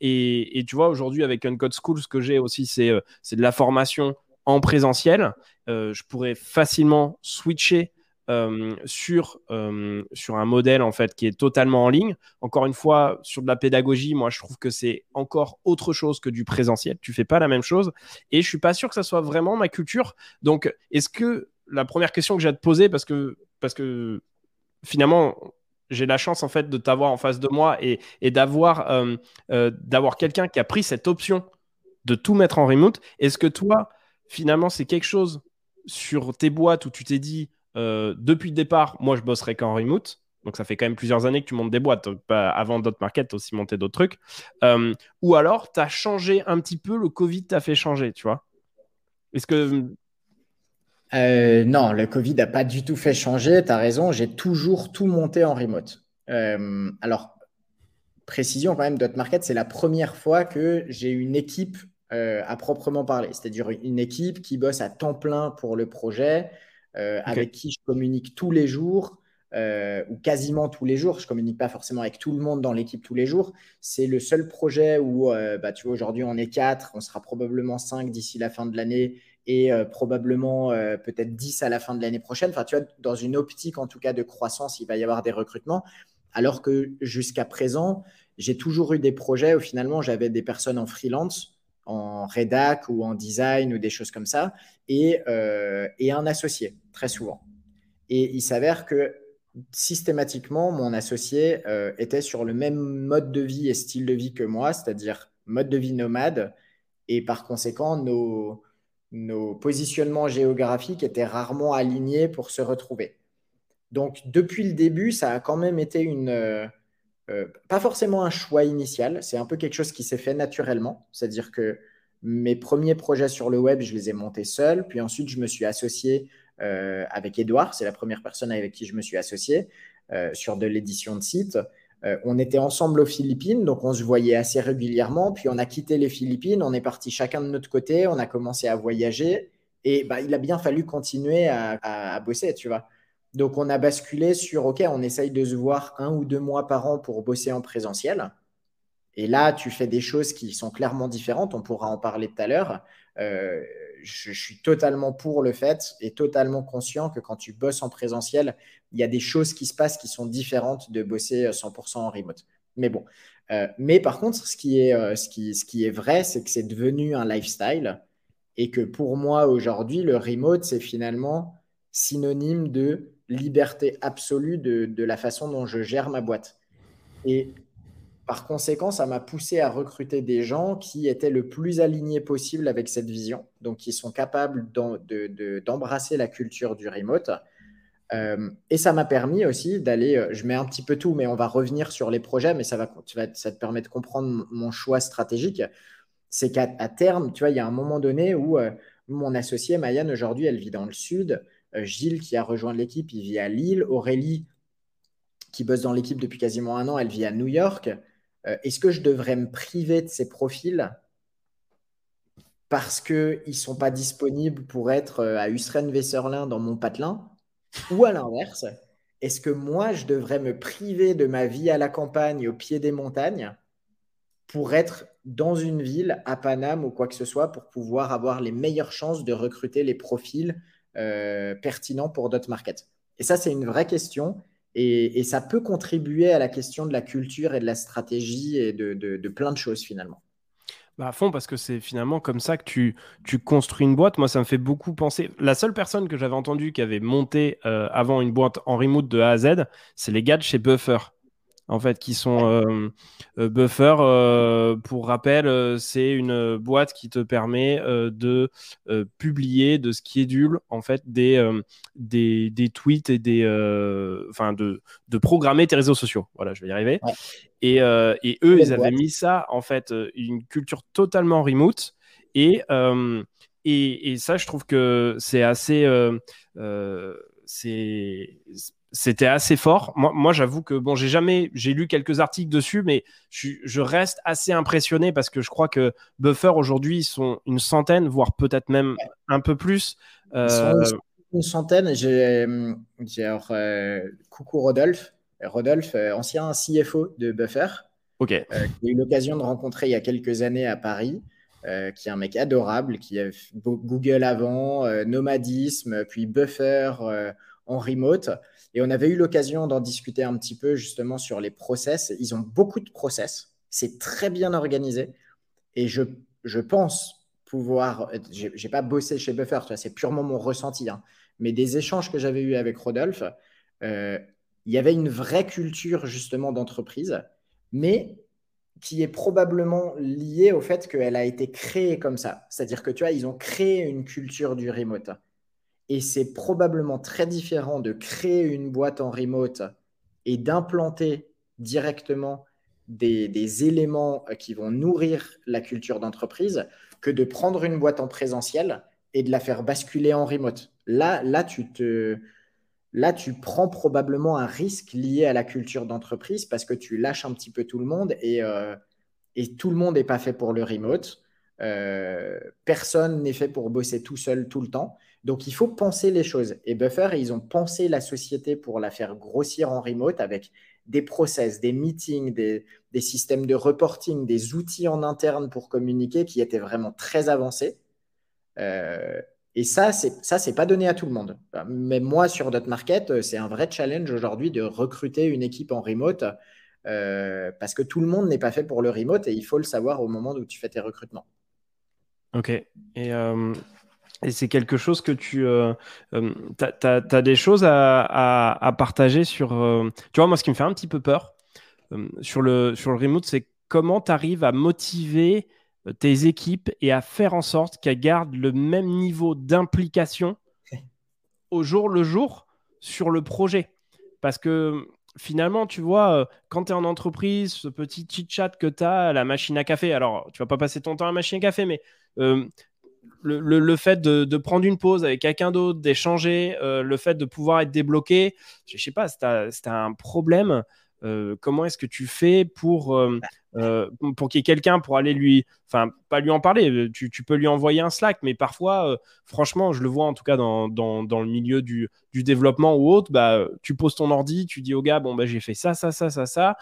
et, et tu vois, aujourd'hui, avec Uncode School, ce que j'ai aussi, c'est de la formation en présentiel. je pourrais facilement switcher euh, sur, euh, sur un modèle en fait qui est totalement en ligne. Encore une fois, sur de la pédagogie, moi je trouve que c'est encore autre chose que du présentiel. Tu fais pas la même chose et je suis pas sûr que ça soit vraiment ma culture. Donc, est-ce que la première question que j'ai à te poser, parce que, parce que finalement, j'ai la chance en fait de t'avoir en face de moi et, et d'avoir euh, d'avoir quelqu'un qui a pris cette option de tout mettre en remote. Est-ce que toi, finalement, c'est quelque chose sur tes boîtes où tu t'es dit euh, depuis le départ, moi, je bosserai qu'en remote. Donc, ça fait quand même plusieurs années que tu montes des boîtes. avant d'autres markets, tu as aussi monté d'autres trucs. Euh, ou alors, tu as changé un petit peu, le Covid t'a fait changer, tu vois Est-ce que. Euh, non, le Covid n'a pas du tout fait changer. Tu as raison, j'ai toujours tout monté en remote. alors, précision quand même, market c'est la première fois que j'ai une équipe à proprement parler. C'est-à-dire une équipe qui bosse à temps plein pour le projet. Euh, avec qui je communique tous les jours. Euh, ou quasiment tous les jours. Je communique pas forcément avec tout le monde dans l'équipe tous les jours. C'est le seul projet où, euh, bah, tu vois, aujourd'hui on est quatre, on sera probablement cinq d'ici la fin de l'année et probablement peut-être 10 à la fin de l'année prochaine. Enfin, tu vois, dans une optique en tout cas de croissance, il va y avoir des recrutements. Alors que jusqu'à présent, j'ai toujours eu des projets où finalement j'avais des personnes en freelance en rédac ou en design ou des choses comme ça, et, et un associé, très souvent. Et il s'avère que systématiquement, mon associé était sur le même mode de vie et style de vie que moi, c'est-à-dire mode de vie nomade, et par conséquent, nos, nos positionnements géographiques étaient rarement alignés pour se retrouver. Donc, depuis le début, ça a quand même été une. Euh, euh, pas forcément un choix initial, c'est un peu quelque chose qui s'est fait naturellement. C'est-à-dire que mes premiers projets sur le web, je les ai montés seul. Puis ensuite, je me suis associé euh, avec Edouard. C'est la première personne avec qui je me suis associé sur de l'édition de site. on était ensemble aux Philippines, donc on se voyait assez régulièrement. Puis on a quitté les Philippines, on est parti chacun de notre côté, on a commencé à voyager. Et bah, il a bien fallu continuer à, à bosser, tu vois. Donc, on a basculé sur, OK, on essaye de se voir un ou deux mois par an pour bosser en présentiel. Et là, tu fais des choses qui sont clairement différentes. On pourra en parler tout à l'heure. Euh, je, suis totalement pour le fait et totalement conscient que quand tu bosses en présentiel, il y a des choses qui se passent qui sont différentes de bosser 100% en remote. Mais bon. Euh, mais par contre, ce qui est, euh, ce qui, ce qui est vrai, c'est que c'est devenu un lifestyle et que pour moi, aujourd'hui, le remote, c'est finalement synonyme de liberté absolue de, la façon dont je gère ma boîte. Et par conséquent, ça m'a poussé à recruter des gens qui étaient le plus alignés possible avec cette vision, donc qui sont capables d'embrasser la culture du remote. Euh, et ça m'a permis aussi d'aller, euh, je mets un petit peu tout, mais on va revenir sur les projets, mais ça, va, ça te permet de comprendre mon choix stratégique. C'est qu'à terme, tu vois, il y a un moment donné où euh, mon associé, Mayan, aujourd'hui, elle vit dans le sud. Euh, Gilles qui a rejoint l'équipe, il vit à Lille. Aurélie qui bosse dans l'équipe depuis quasiment un an, elle vit à New York. Euh, est-ce que je devrais me priver de ces profils parce qu'ils ne sont pas disponibles pour être euh, à Usren-Vesserlin dans mon patelin? Ou à l'inverse, est-ce que moi, je devrais me priver de ma vie à la campagne, au pied des montagnes, pour être dans une ville, à Paname ou quoi que ce soit, pour pouvoir avoir les meilleures chances de recruter les profils euh, pertinent pour d'autres markets Et ça, c'est une vraie question. Et, ça peut contribuer à la question de la culture et de la stratégie et de, plein de choses finalement. Bah à fond, parce que c'est finalement comme ça que tu, construis une boîte. Moi, ça me fait beaucoup penser. La seule personne que j'avais entendue qui avait monté euh, avant une boîte en remote de A à Z, c'est les gars de chez Buffer en fait, qui sont euh, euh, Buffer. Euh, pour rappel, c'est une boîte qui te permet de publier, de schedule en fait des, des, des, tweets et des, enfin de, de, programmer tes réseaux sociaux. Voilà, je vais y arriver. Et, et, eux, ils avaient mis ça en fait une culture totalement remote et et, et, ça, je trouve que c'est assez, c'est c'était assez fort. Moi, moi j'avoue que bon, j'ai jamais, j'ai lu quelques articles dessus, mais je, reste assez impressionné parce que je crois que Buffer aujourd'hui ils sont une centaine, voire peut-être même un peu plus. Euh, une centaine. J'ai, euh, coucou Rodolphe, Rodolphe, euh, ancien CFO de Buffer. Ok. j'ai eu l'occasion de rencontrer il y a quelques années à Paris. qui est un mec adorable, qui a Google avant, nomadisme, puis Buffer en remote. Et on avait eu l'occasion d'en discuter un petit peu justement sur les process. Ils ont beaucoup de process. C'est très bien organisé. Et je, je pense pouvoir. Je n'ai pas bossé chez Buffer, c'est purement mon ressenti. Hein. mais des échanges que j'avais eus avec Rodolphe, euh, il y avait une vraie culture justement d'entreprise, mais qui est probablement liée au fait qu'elle a été créée comme ça. C'est-à-dire que tu vois, ils ont créé une culture du remote. Et c'est probablement très différent de créer une boîte en remote et d'implanter directement des, éléments qui vont nourrir la culture d'entreprise que de prendre une boîte en présentiel et de la faire basculer en remote. Là, là, tu te, là, tu prends probablement un risque lié à la culture d'entreprise parce que tu lâches un petit peu tout le monde et, euh, et tout le monde n'est pas fait pour le remote. Euh, personne n'est fait pour bosser tout seul tout le temps. Donc, il faut penser les choses. Et Buffer, ils ont pensé la société pour la faire grossir en remote avec des process, des meetings, des, systèmes de reporting, des outils en interne pour communiquer qui étaient vraiment très avancés. Euh, et ça, c'est ça, c'est pas donné à tout le monde. Mais moi, sur market, c'est un vrai challenge aujourd'hui de recruter une équipe en remote euh, parce que tout le monde n'est pas fait pour le remote et il faut le savoir au moment où tu fais tes recrutements. Ok. Et, et c'est quelque chose que tu. Euh, as, des choses à, à, partager sur. tu vois, moi, ce qui me fait un petit peu peur sur, le, sur le remote, c'est comment tu arrives à motiver tes équipes et à faire en sorte qu'elles gardent le même niveau d'implication au jour le jour sur le projet. Parce que finalement, tu vois, euh, quand tu es en entreprise, ce petit chit-chat que tu as à la machine à café, alors tu vas pas passer ton temps à la machine à café, mais euh, le, fait de, prendre une pause avec quelqu'un d'autre, d'échanger, euh, le fait de pouvoir être débloqué, je sais pas, c'est un problème. comment est-ce que tu fais pour euh, pour qu'il y ait quelqu'un pour aller lui, enfin, pas lui en parler, euh, tu, peux lui envoyer un Slack, mais parfois, euh, franchement, je le vois en tout cas dans, dans, dans le milieu du, du, développement ou autre, bah, tu poses ton ordi, tu dis au gars, bon, bah, j'ai fait ça, ça, ça, ça, ça,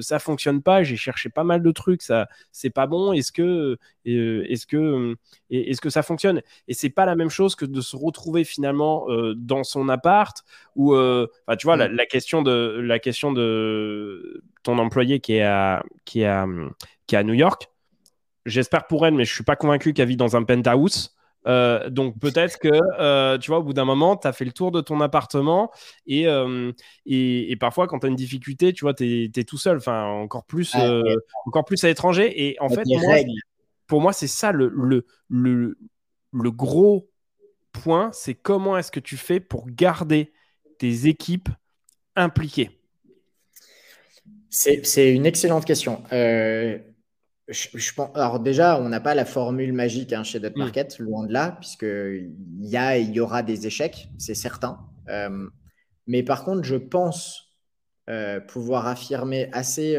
ça fonctionne pas, j'ai cherché pas mal de trucs, ça, c'est pas bon, est-ce que, est-ce que, est-ce que ça fonctionne? Et c'est pas la même chose que de se retrouver finalement dans son appart ou, tu vois, la, mm. la, question de, la question de ton employé qui est à, qui est à, qui est à New York. J'espère pour elle, mais je suis pas convaincu qu'elle vit dans un penthouse. Euh, donc peut-être que euh, tu vois au bout d'un moment tu as fait le tour de ton appartement et, euh, et, parfois quand tu as une difficulté tu vois tu es, tout seul. Enfin encore plus encore plus à l'étranger. Et en fait pour moi c'est ça le, le, le, le gros point c'est comment est-ce que tu fais pour garder tes équipes impliquées c'est une excellente question. Euh, je, pense, alors déjà, on n'a pas la formule magique hein, chez Dot mm. Market, loin de là, puisqu'il y, a, il y aura des échecs, c'est certain. Euh, mais par contre, je pense euh, pouvoir affirmer assez,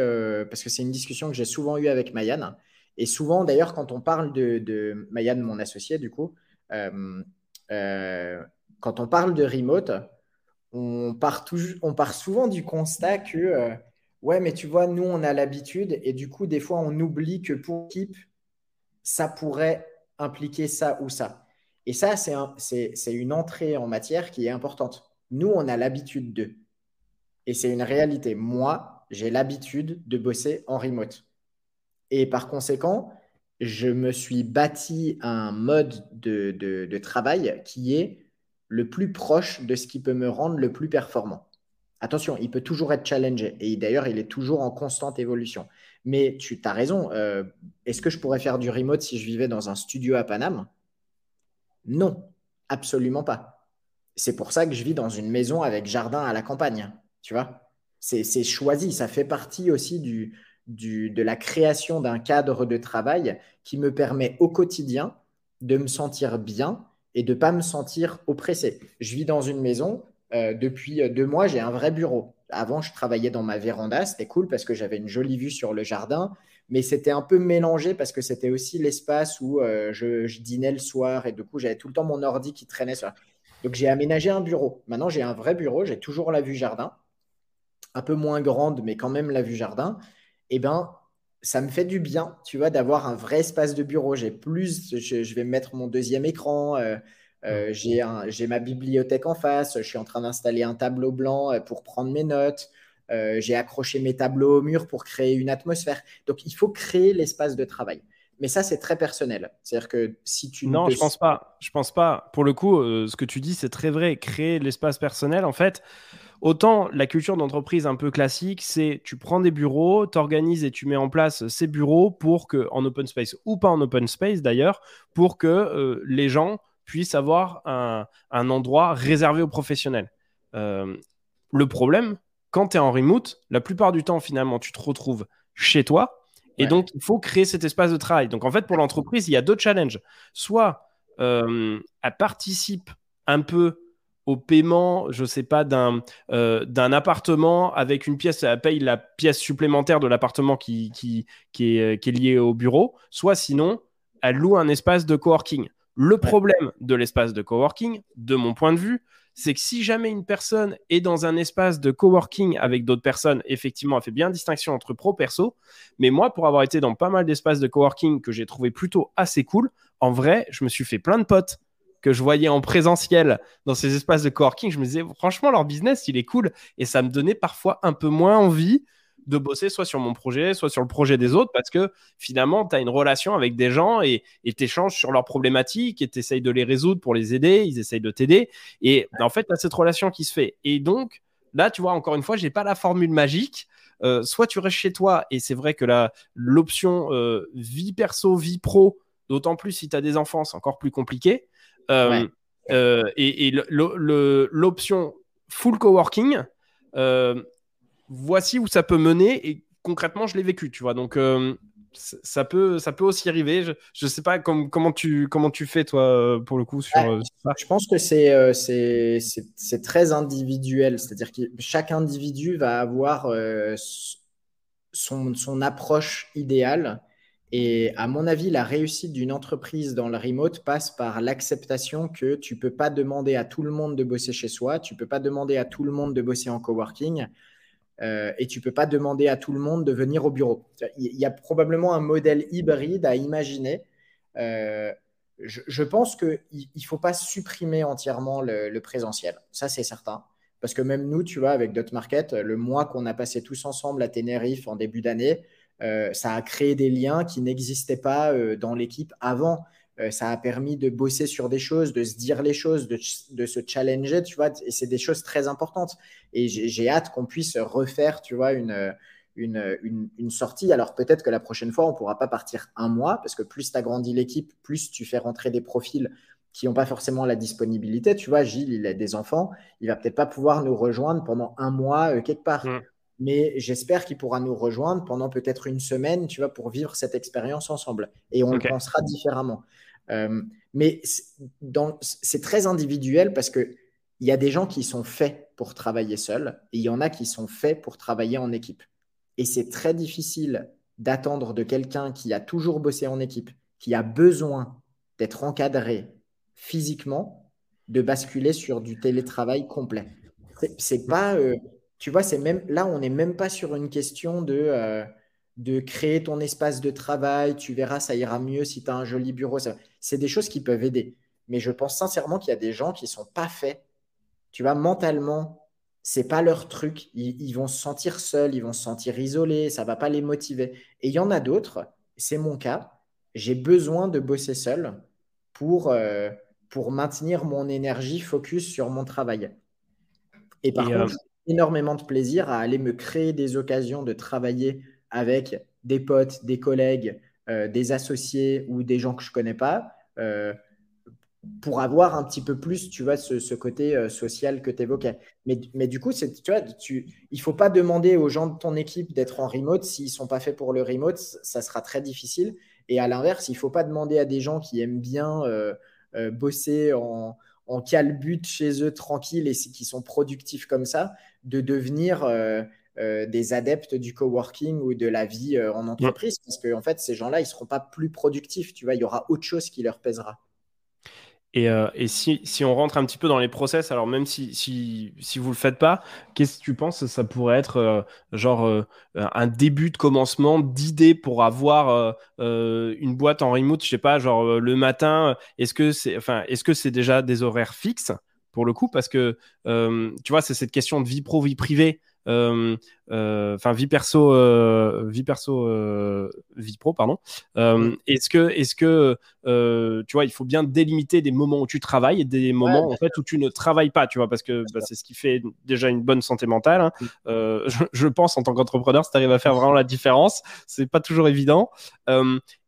parce que c'est une discussion que j'ai souvent eue avec Mayan, et souvent d'ailleurs quand on parle de, de Mayan, mon associé, du coup, quand on parle de remote, on part, on part souvent du constat que Ouais, mais tu vois, nous, on a l'habitude et du coup, des fois, on oublie que pour l'équipe, ça pourrait impliquer ça ou ça. Et ça, c'est une entrée en matière qui est importante. Nous, on a l'habitude de. Et c'est une réalité. Moi, j'ai l'habitude de bosser en remote. Et par conséquent, je me suis bâti un mode de, de travail qui est le plus proche de ce qui peut me rendre le plus performant. Attention, il peut toujours être challengé et d'ailleurs, il est toujours en constante évolution. Mais tu as raison. Euh, est-ce que je pourrais faire du remote si je vivais dans un studio à Paname? Non, absolument pas. C'est pour ça que je vis dans une maison avec jardin à la campagne. Tu vois? C'est choisi. Ça fait partie aussi de la création d'un cadre de travail qui me permet au quotidien de me sentir bien et de ne pas me sentir oppressé. Je vis dans une maison euh, depuis euh, deux mois, j'ai un vrai bureau. Avant, je travaillais dans ma véranda. C'était cool parce que j'avais une jolie vue sur le jardin. Mais c'était un peu mélangé parce que c'était aussi l'espace où euh, je, dînais le soir. Et du coup, j'avais tout le temps mon ordi qui traînait sur. Donc, j'ai aménagé un bureau. Maintenant, j'ai un vrai bureau. J'ai toujours la vue jardin. Un peu moins grande, mais quand même la vue jardin. Eh ben, ça me fait du bien, tu vois, d'avoir un vrai espace de bureau. J'ai plus, je, vais mettre mon deuxième écran. J'ai ma bibliothèque en face, je suis en train d'installer un tableau blanc euh, pour prendre mes notes. Euh, j'ai accroché mes tableaux au mur pour créer une atmosphère. Donc, il faut créer l'espace de travail. Mais ça, c'est très personnel. C'est-à-dire que si tu non, je pense pas. Je pense pas. Pour le coup, ce que tu dis, c'est très vrai. Créer l'espace personnel, en fait, autant la culture d'entreprise un peu classique, c'est tu prends des bureaux, t'organises et tu mets en place ces bureaux pour que en open space ou pas en open space d'ailleurs, pour que les gens puisse avoir un, endroit réservé aux professionnels. Euh, le problème, quand tu es en remote, la plupart du temps, finalement, tu te retrouves chez toi. Et donc, il faut créer cet espace de travail. Donc, en fait, pour l'entreprise, il y a deux challenges. Soit euh, elle participe un peu au paiement, je ne sais pas, euh, d'un appartement avec une pièce, elle paye la pièce supplémentaire de l'appartement qui, qui, qui, est, qui, est, lié au bureau, soit sinon, elle loue un espace de coworking. Le problème de l'espace de coworking, de mon point de vue, c'est que si jamais une personne est dans un espace de coworking avec d'autres personnes, effectivement, elle fait bien distinction entre pro perso. Mais moi, pour avoir été dans pas mal d'espaces de coworking que j'ai trouvé plutôt assez cool, en vrai, je me suis fait plein de potes que je voyais en présentiel dans ces espaces de coworking. Je me disais, franchement, leur business, il est cool. Et ça me donnait parfois un peu moins envie de bosser soit sur mon projet, soit sur le projet des autres, parce que finalement, tu as une relation avec des gens et tu échanges sur leurs problématiques et tu essayes de les résoudre pour les aider, ils essayent de t'aider. Et en fait, tu as cette relation qui se fait. Et donc, là, tu vois, encore une fois, j'ai pas la formule magique. Euh, soit tu restes chez toi, et c'est vrai que l'option euh, vie perso, vie pro, d'autant plus si tu as des enfants, c'est encore plus compliqué. Euh, et, l'option full coworking, voici où ça peut mener, et concrètement, je l'ai vécu, tu vois. Donc, ça peut, ça peut aussi arriver. Je ne sais pas comment, tu, comment tu fais, toi, pour le coup, sur euh, ça. Je pense que c'est c'est c'est très individuel. C'est-à-dire que chaque individu va avoir euh, son, son approche idéale. Et à mon avis, la réussite d'une entreprise dans le remote passe par l'acceptation que tu ne peux pas demander à tout le monde de bosser chez soi, tu ne peux pas demander à tout le monde de bosser en coworking. Euh, et tu peux pas demander à tout le monde de venir au bureau. Il y a probablement un modèle hybride à imaginer. Euh, je, pense qu'il ne faut pas supprimer entièrement le, présentiel. Ça, c'est certain. Parce que même nous, tu vois, avec Dot Market, le mois qu'on a passé tous ensemble à Tenerife en début d'année, euh, ça a créé des liens qui n'existaient pas dans l'équipe avant. Euh, ça a permis de bosser sur des choses, de se dire les choses, de, se challenger, tu vois, et c'est des choses très importantes. Et j'ai hâte qu'on puisse refaire, tu vois, une, sortie. Alors peut-être que la prochaine fois, on ne pourra pas partir un mois, parce que plus tu agrandis l'équipe, plus tu fais rentrer des profils qui n'ont pas forcément la disponibilité. Tu vois, Gilles, il a des enfants, il va peut-être pas pouvoir nous rejoindre pendant un mois euh, quelque part. Mm. Mais j'espère qu'il pourra nous rejoindre pendant peut-être une semaine, tu vois, pour vivre cette expérience ensemble. Et on le pensera différemment. Euh, mais c'est très individuel parce qu'il y a des gens qui sont faits pour travailler seuls et il y en a qui sont faits pour travailler en équipe. Et c'est très difficile d'attendre de quelqu'un qui a toujours bossé en équipe, qui a besoin d'être encadré physiquement, de basculer sur du télétravail complet. C'est pas, euh, tu vois, c'est même là, on n'est même pas sur une question de euh, de créer ton espace de travail. Tu verras, ça ira mieux si tu as un joli bureau. C'est des choses qui peuvent aider. Mais je pense sincèrement qu'il y a des gens qui ne sont pas faits. Tu vois, mentalement, c'est pas leur truc. Ils, vont se sentir seuls, ils vont se sentir isolés, ça va pas les motiver. Et il y en a d'autres, c'est mon cas. J'ai besoin de bosser seul pour, euh, pour maintenir mon énergie focus sur mon travail. Et par contre, euh, j'ai énormément de plaisir à aller me créer des occasions de travailler avec des potes, des collègues, euh, des associés ou des gens que je connais pas, euh, pour avoir un petit peu plus, tu vois, ce, côté euh, social que tu évoquais. Mais, mais, du coup, tu vois, tu, il faut pas demander aux gens de ton équipe d'être en remote. S'ils sont pas faits pour le remote, ça sera très difficile. Et à l'inverse, il faut pas demander à des gens qui aiment bien bosser en, en calbut chez eux tranquille et qui sont productifs comme ça, de devenir euh, des adeptes du coworking ou de la vie euh, en entreprise, parce que en fait, ces gens-là, ils ne seront pas plus productifs. Tu vois, il y aura autre chose qui leur pèsera. Et, euh, si, on rentre un petit peu dans les process, alors même si, vous ne le faites pas, qu'est-ce que tu penses ça pourrait être genre un début de commencement d'idées pour avoir une boîte en remote, je sais pas, genre le matin, est-ce que c'est enfin, est -ce déjà des horaires fixes pour le coup? Parce que tu vois, c'est cette question de vie pro, vie privée. Euh, euh, enfin vie perso, euh, vie perso, vie pro, pardon. est-ce que, est-ce que, tu vois, il faut bien délimiter des moments où tu travailles et des moments en fait où tu ne travailles pas, tu vois, parce que bah, c'est ce qui fait déjà une bonne santé mentale. Hein. Je, pense en tant qu'entrepreneur, si tu arrives à faire vraiment la différence, c'est pas toujours évident.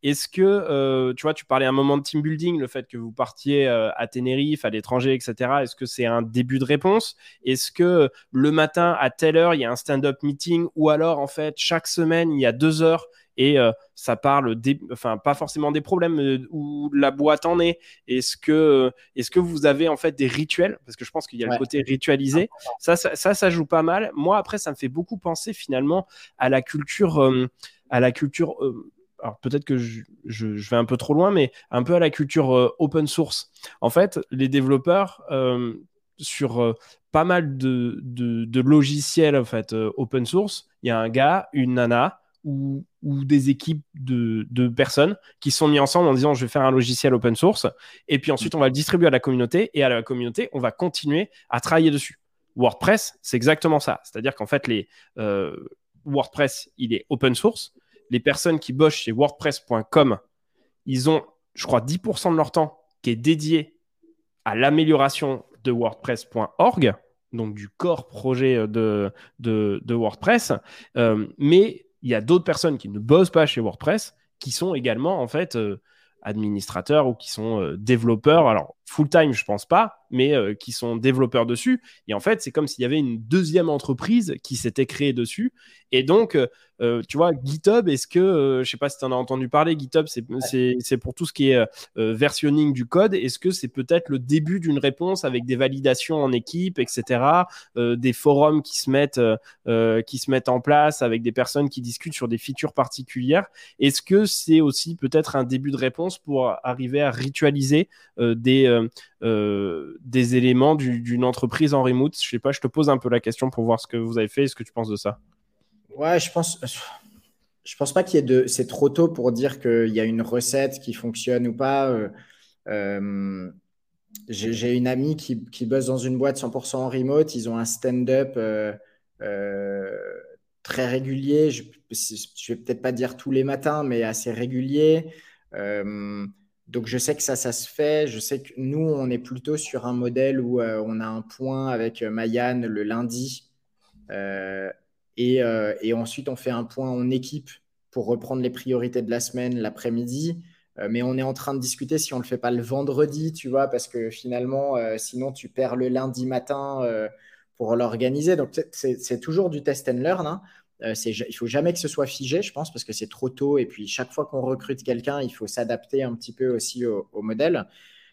est-ce que, tu vois, tu parlais un moment de team building, le fait que vous partiez à Tenerife, à l'étranger, etc. Est-ce que c'est un début de réponse? Est-ce que le matin à telle heure il y a un stand-up meeting ou alors en fait chaque semaine il y a deux heures et euh, ça parle des, enfin pas forcément des problèmes euh, où la boîte en est. Est-ce que euh, est-ce que vous avez en fait des rituels? Parce que je pense qu'il y a le côté ritualisé. Ça, ça, ça, joue pas mal. Moi après ça me fait beaucoup penser finalement à la culture à la culture alors peut-être que je, je, vais un peu trop loin, mais un peu à la culture open source. En fait, les développeurs sur pas mal de, logiciels en fait, euh, open source, il y a un gars, une nana ou, des équipes de, de, personnes qui sont mis ensemble en disant je vais faire un logiciel open source et puis ensuite on va le distribuer à la communauté et à la communauté on va continuer à travailler dessus. WordPress, c'est exactement ça. C'est-à-dire qu'en fait, les, euh, WordPress, il est open source. Les personnes qui bossent chez WordPress.com, ils ont, je crois, 10% de leur temps qui est dédié à l'amélioration de WordPress.org, donc du corps projet de, de, WordPress. Euh, mais il y a d'autres personnes qui ne bossent pas chez WordPress qui sont également en fait euh, administrateurs ou qui sont euh, développeurs. Alors full time, je pense pas, mais qui sont développeurs dessus. Et en fait, c'est comme s'il y avait une deuxième entreprise qui s'était créée dessus. Et donc, euh, tu vois, GitHub, est-ce que, euh, je sais pas si tu en as entendu parler, GitHub, c'est pour tout ce qui est euh, versionning du code. Est-ce que c'est peut-être le début d'une réponse avec des validations en équipe, etc., des forums qui se, mettent, qui se mettent en place avec des personnes qui discutent sur des features particulières? Est-ce que c'est aussi peut-être un début de réponse pour arriver à ritualiser des, des éléments d'une entreprise en remote Je sais pas, je te pose un peu la question pour voir ce que vous avez fait et ce que tu penses de ça. Ouais, je pense. Je pense pas qu'il y ait de. C'est trop tôt pour dire qu'il y a une recette qui fonctionne ou pas. Euh, euh, j'ai une amie qui, qui, bosse dans une boîte 100% en remote. Ils ont un stand-up euh, très régulier. Je ne vais peut-être pas dire tous les matins, mais assez régulier. Donc je sais que ça, ça se fait. Je sais que nous, on est plutôt sur un modèle où on a un point avec Mayan le lundi. Euh, et, ensuite, on fait un point en équipe pour reprendre les priorités de la semaine l'après-midi. Euh, mais on est en train de discuter si on ne le fait pas le vendredi, tu vois, parce que finalement, euh, sinon, tu perds le lundi matin pour l'organiser. Donc, c'est toujours du test and learn. Hein. Il faut jamais que ce soit figé, je pense, parce que c'est trop tôt. Et puis, chaque fois qu'on recrute quelqu'un, il faut s'adapter un petit peu aussi au, modèle.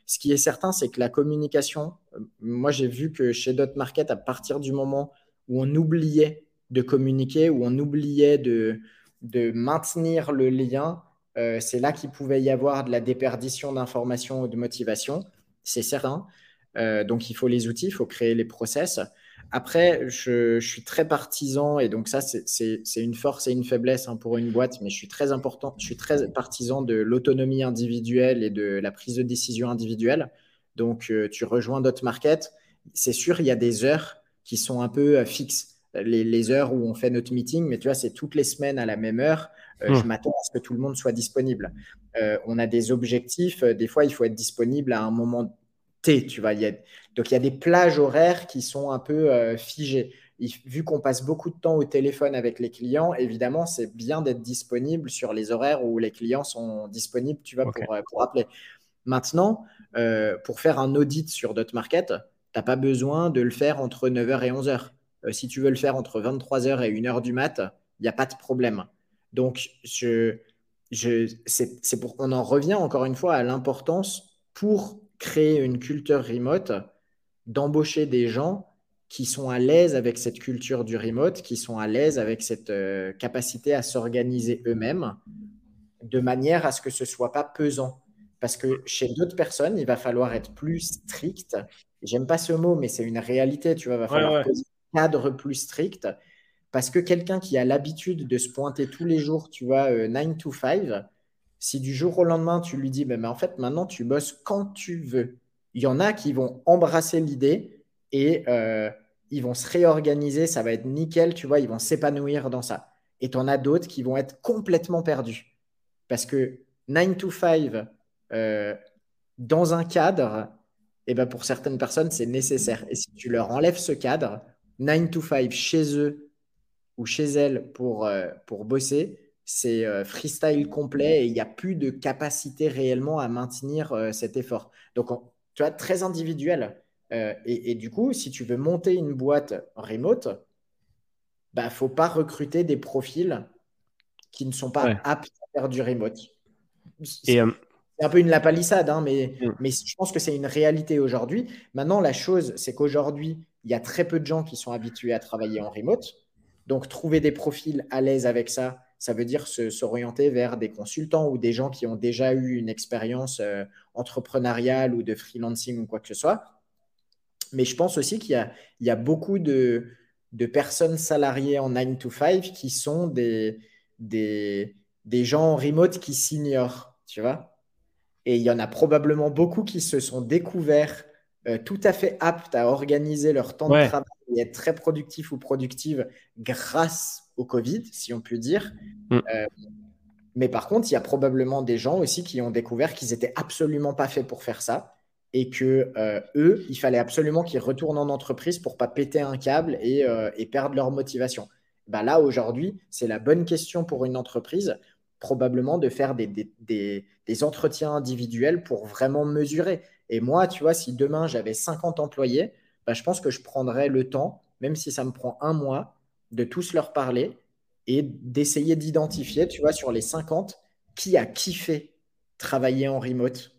Ce qui est certain, c'est que la communication, moi, j'ai vu que chez Dot Market, à partir du moment où on oubliait de communiquer, où on oubliait de, de maintenir le lien, euh, c'est là qu'il pouvait y avoir de la déperdition d'informations ou de motivation, c'est certain. Euh, donc il faut les outils, il faut créer les process. Après, je, suis très partisan, et donc ça, c'est une force et une faiblesse hein, pour une boîte, mais je suis très important, je suis très partisan de l'autonomie individuelle et de la prise de décision individuelle. Donc, euh, tu rejoins d'autres market, c'est sûr, il y a des heures qui sont un peu fixes les, heures où on fait notre meeting, mais tu vois, c'est toutes les semaines à la même heure. Euh, je hmm. m'attends à ce que tout le monde soit disponible. Euh, on a des objectifs. Euh, des fois, il faut être disponible à un moment T. Tu vois, donc il y a des plages horaires qui sont un peu figées. vu qu'on passe beaucoup de temps au téléphone avec les clients, évidemment, c'est bien d'être disponible sur les horaires où les clients sont disponibles, tu vois, pour, pour appeler. Maintenant, pour faire un audit sur Dotmarket, tu n'as pas besoin de le faire entre 9h et 11h. Euh, si tu veux le faire entre 23h et 1h du mat, il n'y a pas de problème. Donc, je, je, c'est pour, on en revient encore une fois à l'importance pour créer une culture remote d'embaucher des gens qui sont à l'aise avec cette culture du remote, qui sont à l'aise avec cette euh, capacité à s'organiser eux-mêmes, de manière à ce que ce soit pas pesant. Parce que chez d'autres personnes, il va falloir être plus strict. J'aime pas ce mot, mais c'est une réalité. Tu vois, va falloir cadre plus strict. Parce que quelqu'un qui a l'habitude de se pointer tous les jours, tu vois, 9 euh, to 5, si du jour au lendemain, tu lui dis, mais en fait, maintenant, tu bosses quand tu veux. Il y en a qui vont embrasser l'idée et euh, ils vont se réorganiser, ça va être nickel, tu vois, ils vont s'épanouir dans ça. Et tu en as d'autres qui vont être complètement perdus. Parce que 9 to 5, euh, dans un cadre, eh ben pour certaines personnes, c'est nécessaire. Et si tu leur enlèves ce cadre, 9 to 5 chez eux ou chez elles pour, euh, pour bosser, c'est euh, freestyle complet et il n'y a plus de capacité réellement à maintenir euh, cet effort. Donc, tu vois, très individuel. Et, du coup, si tu veux monter une boîte remote, il bah, ne faut pas recruter des profils qui ne sont pas aptes à faire du remote. C'est un peu une lapalissade, hein, mais, mm. mais je pense que c'est une réalité aujourd'hui. Maintenant, la chose, c'est qu'aujourd'hui, il y a très peu de gens qui sont habitués à travailler en remote. Donc, trouver des profils à l'aise avec ça, ça veut dire s'orienter vers des consultants ou des gens qui ont déjà eu une expérience euh, entrepreneuriale ou de freelancing ou quoi que ce soit. Mais je pense aussi qu'il y, a, beaucoup de, personnes salariées en 9 to 5 qui sont des, des, des gens en remote qui s'ignorent, tu vois. Et il y en a probablement beaucoup qui se sont découverts euh, tout à fait aptes à organiser leur temps de travail et être très productifs ou productives grâce au Covid, si on peut dire. Mm. mais par contre, il y a probablement des gens aussi qui ont découvert qu'ils n'étaient absolument pas faits pour faire ça et que eux, il fallait absolument qu'ils retournent en entreprise pour pas péter un câble et, et perdre leur motivation. Bah là, aujourd'hui, c'est la bonne question pour une entreprise, probablement de faire des, des, des, entretiens individuels pour vraiment mesurer. Et moi, tu vois, si demain j'avais 50 employés, bah, je pense que je prendrais le temps, même si ça me prend un mois, de tous leur parler et d'essayer d'identifier, tu vois, sur les 50, qui a kiffé travailler en remote,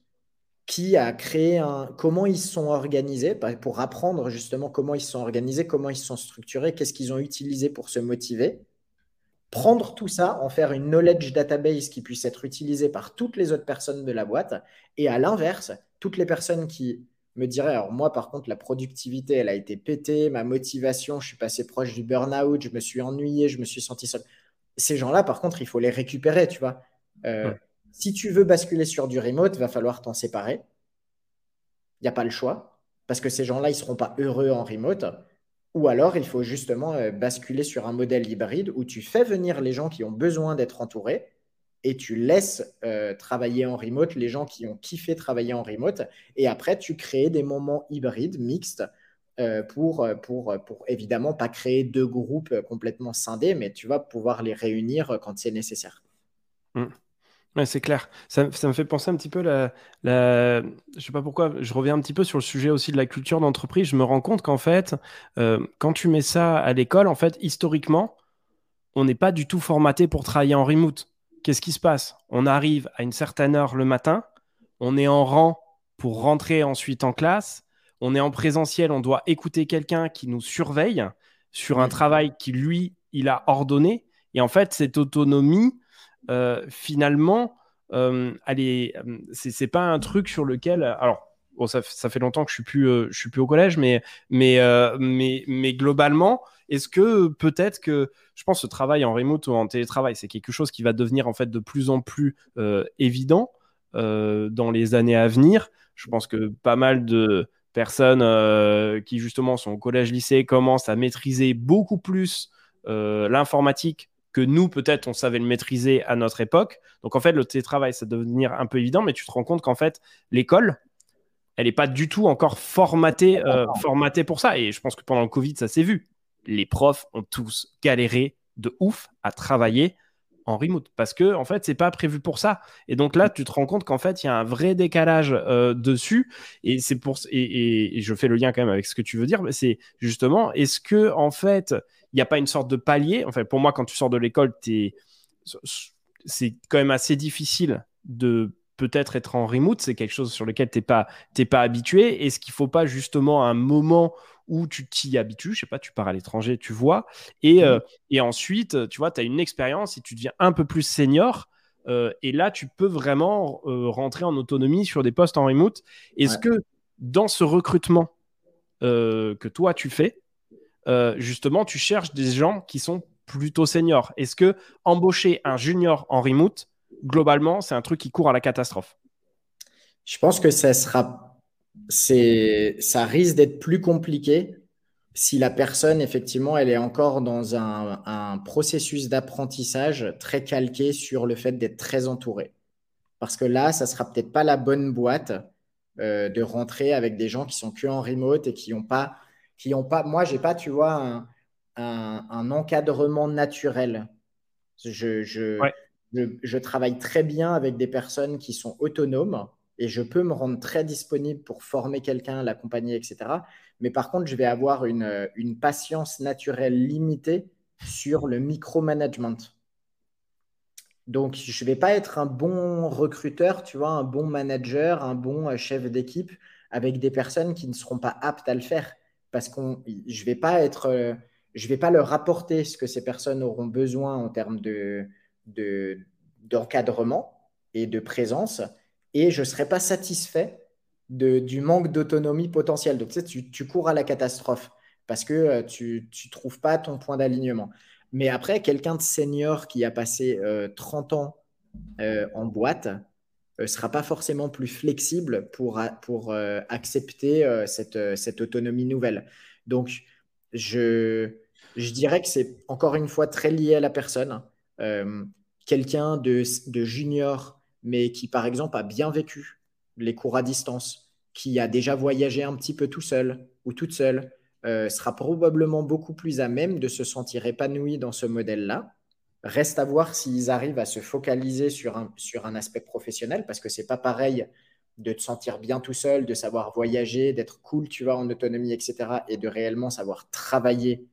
qui a créé un. Comment ils sont organisés, pour apprendre justement comment ils sont organisés, comment ils sont structurés, qu'est-ce qu'ils ont utilisé pour se motiver. Prendre tout ça, en faire une knowledge database qui puisse être utilisée par toutes les autres personnes de la boîte. Et à l'inverse, toutes les personnes qui me diraient, alors moi par contre, la productivité, elle a été pétée, ma motivation, je suis passé proche du burn-out, je me suis ennuyé, je me suis senti seul. Ces gens-là, par contre, il faut les récupérer, tu vois. Euh, si tu veux basculer sur du remote, va falloir t'en séparer. Il n'y a pas le choix, parce que ces gens-là, ils ne seront pas heureux en remote. Ou alors, il faut justement euh, basculer sur un modèle hybride où tu fais venir les gens qui ont besoin d'être entourés et tu laisses euh, travailler en remote les gens qui ont kiffé travailler en remote. Et après, tu crées des moments hybrides, mixtes, euh, pour, pour, pour évidemment pas créer deux groupes complètement scindés, mais tu vas pouvoir les réunir quand c'est nécessaire. Mmh c'est clair. Ça, me fait penser un petit peu la, la, je sais pas pourquoi, je reviens un petit peu sur le sujet aussi de la culture d'entreprise. Je me rends compte qu'en fait, euh, quand tu mets ça à l'école, en fait, historiquement, on n'est pas du tout formaté pour travailler en remote. Qu'est-ce qui se passe? On arrive à une certaine heure le matin, on est en rang pour rentrer ensuite en classe, on est en présentiel, on doit écouter quelqu'un qui nous surveille sur un travail qui lui, il a ordonné. Et en fait, cette autonomie, euh, finalement, euh, euh, c'est pas un truc sur lequel. Alors, bon, ça, fait longtemps que je suis plus, je suis plus au collège, mais, mais, mais, mais globalement, est-ce que peut-être que, je pense, ce travail en remote ou en télétravail, c'est quelque chose qui va devenir en fait de plus en plus évident dans les années à venir? Je pense que pas mal de personnes qui justement sont au collège-lycée commencent à maîtriser beaucoup plus l'informatique que nous, peut-être, on savait le maîtriser à notre époque. Donc, en fait, le télétravail, ça devenir un peu évident, mais tu te rends compte qu'en fait, l'école, elle n'est pas du tout encore formatée, euh, formatée pour ça. Et je pense que pendant le Covid, ça s'est vu. Les profs ont tous galéré de ouf à travailler en remote parce que en fait c'est pas prévu pour ça et donc là tu te rends compte qu'en fait il y a un vrai décalage euh, dessus et c'est pour et, et, je fais le lien quand même avec ce que tu veux dire c'est justement est-ce que en fait il n'y a pas une sorte de palier? Enfin, pour moi, quand tu sors de l'école, c'est quand même assez difficile de peut-être être en remote. C'est quelque chose sur lequel tu n'es pas, pas habitué. Est-ce qu'il faut pas justement un moment où tu t'y habitues Je sais pas, tu pars à l'étranger, tu vois. Et, euh, et ensuite, tu vois, tu as une expérience et tu deviens un peu plus senior. Euh, et là, tu peux vraiment euh, rentrer en autonomie sur des postes en remote. Est-ce que dans ce recrutement que toi tu fais, justement, tu cherches des gens qui sont plutôt seniors? Est-ce que embaucher un junior en remote, globalement, c'est un truc qui court à la catastrophe? Je pense que ça sera, c'est, ça risque d'être plus compliqué si la personne, effectivement, elle est encore dans un, processus d'apprentissage très calqué sur le fait d'être très entouré. Parce que là, ça sera peut-être pas la bonne boîte euh, de rentrer avec des gens qui sont que en remote et qui n'ont pas qui ont pas. Moi, j'ai pas, tu vois, un, encadrement naturel. Je, je, je, travaille très bien avec des personnes qui sont autonomes et je peux me rendre très disponible pour former quelqu'un, l'accompagner, etc. Mais par contre, je vais avoir une, une patience naturelle limitée sur le micromanagement. Donc, je ne vais pas être un bon recruteur, tu vois, un bon manager, un bon chef d'équipe avec des personnes qui ne seront pas aptes à le faire parce que je vais pas euh, vais pas leur apporter ce que ces personnes auront besoin en termes de, d'encadrement et de présence, et je ne serai pas satisfait de, du manque d'autonomie potentielle. Donc, tu, tu, cours à la catastrophe parce que euh, tu ne trouves pas ton point d'alignement. Mais après, quelqu'un de senior qui a passé 30 euh, ans en boîte, ne euh, sera pas forcément plus flexible pour, pour euh, accepter euh, cette, cette, autonomie nouvelle. Donc, je, Je dirais que c'est encore une fois très lié à la personne. Euh, quelqu'un de, junior, mais qui par exemple a bien vécu les cours à distance, qui a déjà voyagé un petit peu tout seul ou toute seule, euh, sera probablement beaucoup plus à même de se sentir épanoui dans ce modèle-là. Reste à voir s'ils arrivent à se focaliser sur un, sur un aspect professionnel, parce que c'est pas pareil de te sentir bien tout seul, de savoir voyager, d'être cool, tu vois, en autonomie, etc., et de réellement savoir travailler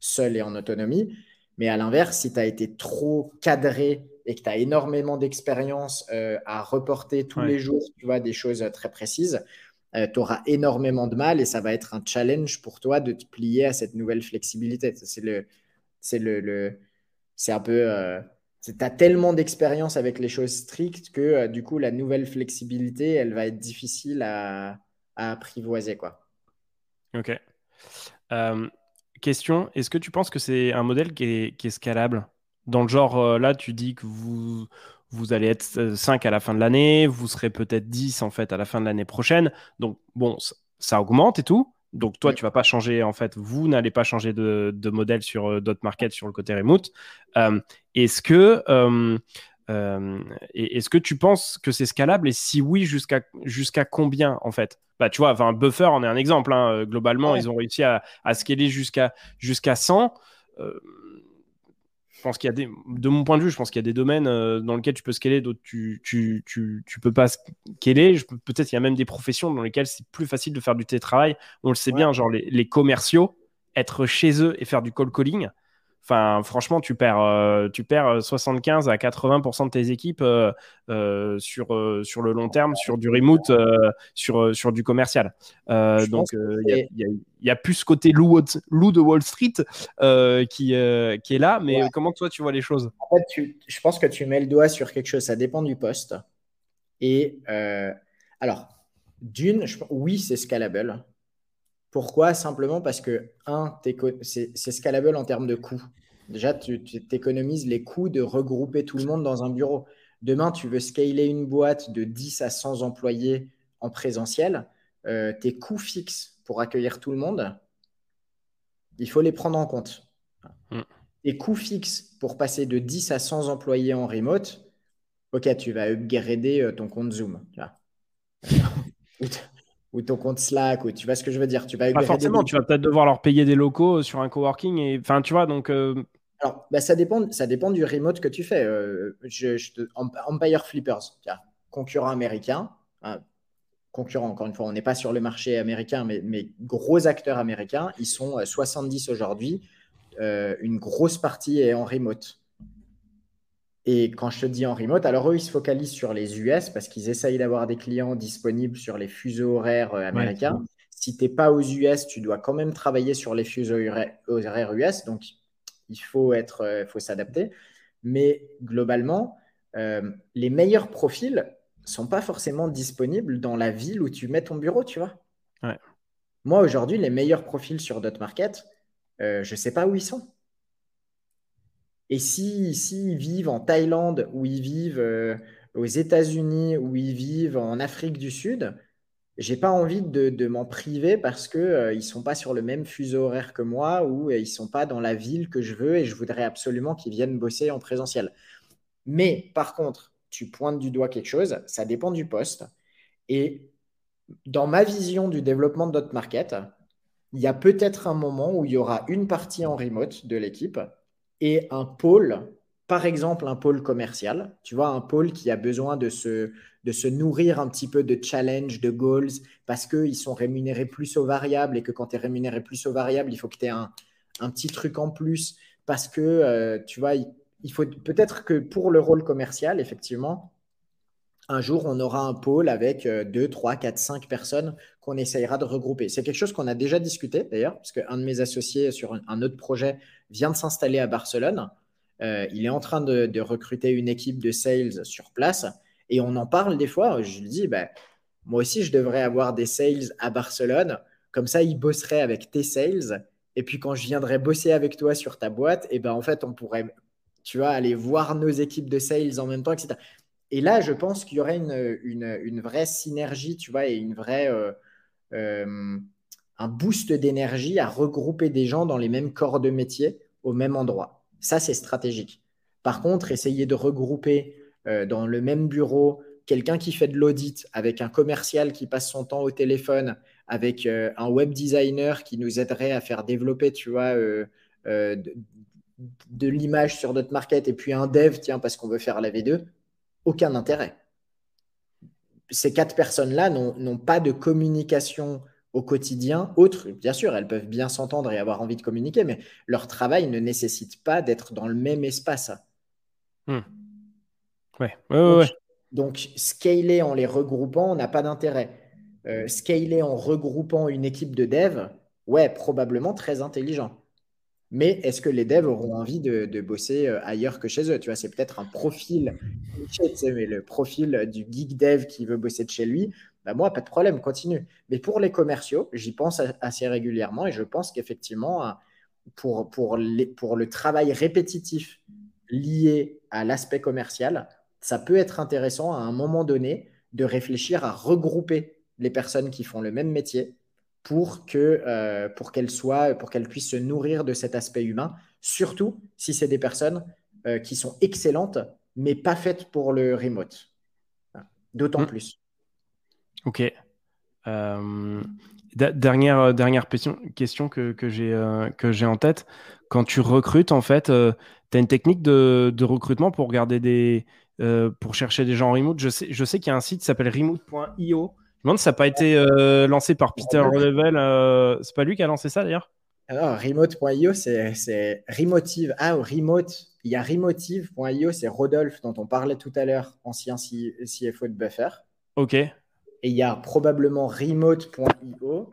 seul et en autonomie. Mais à l'inverse, si tu as été trop cadré et que tu as énormément d'expérience euh, à reporter tous les jours, tu vois, des choses très précises, euh, tu auras énormément de mal et ça va être un challenge pour toi de te plier à cette nouvelle flexibilité. C'est le, c'est le, le c'est un peu, euh, tu as tellement d'expérience avec les choses strictes que du coup la nouvelle flexibilité, elle va être difficile à, à apprivoiser, quoi. Ok question, est-ce que tu penses que c'est un modèle qui est, scalable? Dans le genre, euh, là, tu dis que vous, vous allez être 5 à la fin de l'année, vous serez peut-être 10 en fait à la fin de l'année prochaine. Donc, bon, ça augmente et tout. Donc, toi, tu vas pas changer, en fait, vous n'allez pas changer de, modèle sur euh, d'autres markets sur le côté remote. Euh, est-ce que euh, est-ce que tu penses que c'est scalable? Et si oui, jusqu'à jusqu'à combien en fait? Bah, Tu vois, enfin, Buffer en est un exemple. Hein. Euh, globalement, ils ont réussi à, à scaler jusqu'à jusqu'à 100. Euh, je pense qu'il y a des, de mon point de vue, je pense qu'il y a des domaines dans lesquels tu peux scaler, d'autres tu, tu, tu, tu, peux pas scaler. Peut-être il y a même des professions dans lesquelles c'est plus facile de faire du télétravail. On le sait bien, genre les, les commerciaux, être chez eux et faire du call calling Enfin, franchement, tu perds, euh, tu perds 75 à 80% de tes équipes euh, euh, sur, sur le long terme, sur du remote, sur, sur du commercial. donc, il y, a plus ce côté loup, de Wall Street qui, qui est là. Mais comment toi, tu vois les choses? En fait, je pense que tu mets le doigt sur quelque chose. Ça dépend du poste. Et alors, d'une, oui, c'est scalable. Pourquoi? Simplement parce que, un, c'est scalable en termes de coûts. Déjà, tu t'économises les coûts de regrouper tout le monde dans un bureau. Demain, tu veux scaler une boîte de 10 à 100 employés en présentiel. Euh, tes coûts fixes pour accueillir tout le monde, il faut les prendre en compte. Mm. Tes coûts fixes pour passer de 10 à 100 employés en remote, ok, tu vas upgrader euh, ton compte Zoom. ou ton compte Slack, ou tu vois ce que je veux dire. Tu vas Pas forcément, tu vas peut-être devoir leur payer des locaux sur un coworking. Et... Enfin, tu vois, donc. Euh, Alors, bah, ça, dépend, ça dépend du remote que tu fais. Euh, je, Empire Flippers, concurrent américain. Hein, concurrent, encore une fois, on n'est pas sur le marché américain, mais, mais, gros acteurs américains. Ils sont 70 euh, aujourd'hui. une grosse partie est en remote. Et quand je te dis en remote, alors eux, ils se focalisent sur les US parce qu'ils essayent d'avoir des clients disponibles sur les fuseaux horaires euh, américains. si tu n'es pas aux US, tu dois quand même travailler sur les fuseaux horaires US. Donc, il faut, être, euh, faut s'adapter. Mais globalement, euh, les meilleurs profils ne sont pas forcément disponibles dans la ville où tu mets ton bureau, tu vois. Moi, aujourd'hui, les meilleurs profils sur DotMarket, je ne sais pas où ils sont. Et si, ils vivent en Thaïlande, ou ils vivent euh, aux États-Unis, ou ils vivent en Afrique du Sud, j'ai pas envie de, m'en priver parce qu'ils euh, ne sont pas sur le même fuseau horaire que moi ou euh, ils sont pas dans la ville que je veux et je voudrais absolument qu'ils viennent bosser en présentiel. Mais par contre, tu pointes du doigt quelque chose, ça dépend du poste. Et dans ma vision du développement de notre market, il y a peut-être un moment où il y aura une partie en remote de l'équipe et un pôle, par exemple un pôle commercial, tu vois, un pôle qui a besoin de se, de se nourrir un petit peu de challenge, de goals, parce qu'ils sont rémunérés plus aux variables et que quand tu es rémunéré plus aux variables, il faut que tu aies un, un, petit truc en plus, parce que, euh, tu vois, il, faut peut-être que pour le rôle commercial, effectivement, un jour, on aura un pôle avec 2, 3, 4, 5 personnes qu'on essayera de regrouper. C'est quelque chose qu'on a déjà discuté d'ailleurs, parce qu'un de mes associés sur un autre projet vient de s'installer à Barcelone. Euh, il est en train de, recruter une équipe de sales sur place et on en parle des fois. Je lui dis, ben, moi aussi, je devrais avoir des sales à Barcelone. Comme ça, ils bosseraient avec tes sales. Et puis, quand je viendrais bosser avec toi sur ta boîte, et ben, en fait, on pourrait, tu vois, aller voir nos équipes de sales en même temps, etc. Et là, je pense qu'il y aurait une, vraie synergie, tu vois, et une vraie. Euh, euh, un boost d'énergie à regrouper des gens dans les mêmes corps de métier au même endroit. Ça, c'est stratégique. Par contre, essayer de regrouper euh, dans le même bureau quelqu'un qui fait de l'audit avec un commercial qui passe son temps au téléphone, avec euh, un web designer qui nous aiderait à faire développer, tu euh, de, de l'image sur notre market, et puis un dev, tiens, parce qu'on veut faire la V2, aucun intérêt. Ces quatre personnes-là n'ont pas de communication au quotidien, autres, bien sûr, elles peuvent bien s'entendre et avoir envie de communiquer, mais leur travail ne nécessite pas d'être dans le même espace. Hmm. Ouais. donc, donc, scaler en les regroupant n'a pas d'intérêt. Euh, scaler en regroupant une équipe de dev, ouais, probablement très intelligent. Mais est-ce que les devs auront envie de, bosser euh, ailleurs que chez eux? Tu vois, c'est peut-être un profil, mais le profil du geek dev qui veut bosser de chez lui. Bah, moi, pas de problème, continue. Mais pour les commerciaux, j'y pense assez régulièrement et je pense qu'effectivement, pour, pour, pour le travail répétitif lié à l'aspect commercial, ça peut être intéressant à un moment donné de réfléchir à regrouper les personnes qui font le même métier pour que euh, pour qu'elles soient pour qu'elles puissent se nourrir de cet aspect humain surtout si c'est des personnes euh, qui sont excellentes mais pas faites pour le remote d'autant mmh. plus Ok. Euh, dernière, euh, dernière question, que, que j'ai euh, en tête. Quand tu recrutes, en fait, tu as une technique de, de, recrutement pour regarder des. pour chercher des gens en remote. Je sais, je sais qu'il y a un site qui s'appelle remote.io. Je me demande si ça n'a pas été lancé par Peter Level. c'est pas lui qui a lancé ça d'ailleurs? Alors, remote.io, c'est Remotive. Ah, remote. Il y a remotive.io, c'est Rodolphe dont on parlait tout à l'heure, ancien CFO de Buffer. Ok. Et il y a probablement remote.io.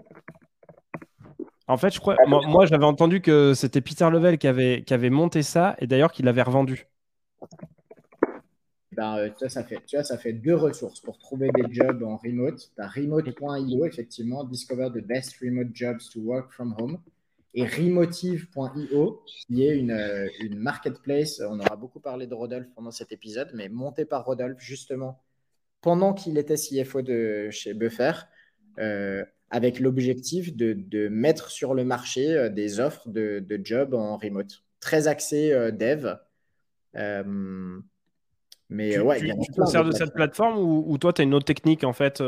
En fait, je crois, moi, j'avais entendu que c'était Peter Level qui avait, qui avait monté ça et d'ailleurs qu'il l'avait revendu. Ben, euh, ça, fait, tu vois, ça fait deux ressources pour trouver des jobs en remote. Tu as remote.io, effectivement, Discover the best remote jobs to work from home. Et remotive.io, qui est une, euh, une marketplace. On aura beaucoup parlé de Rodolphe pendant cet épisode, mais montée par Rodolphe, justement, pendant qu'il était CFO de chez Buffer, euh, avec l'objectif de, mettre sur le marché euh, des offres de, de jobs en remote. Très axé euh, dev. mais ouais, tu, tu te sers de, cette plateforme ou, toi, tu as une autre technique en fait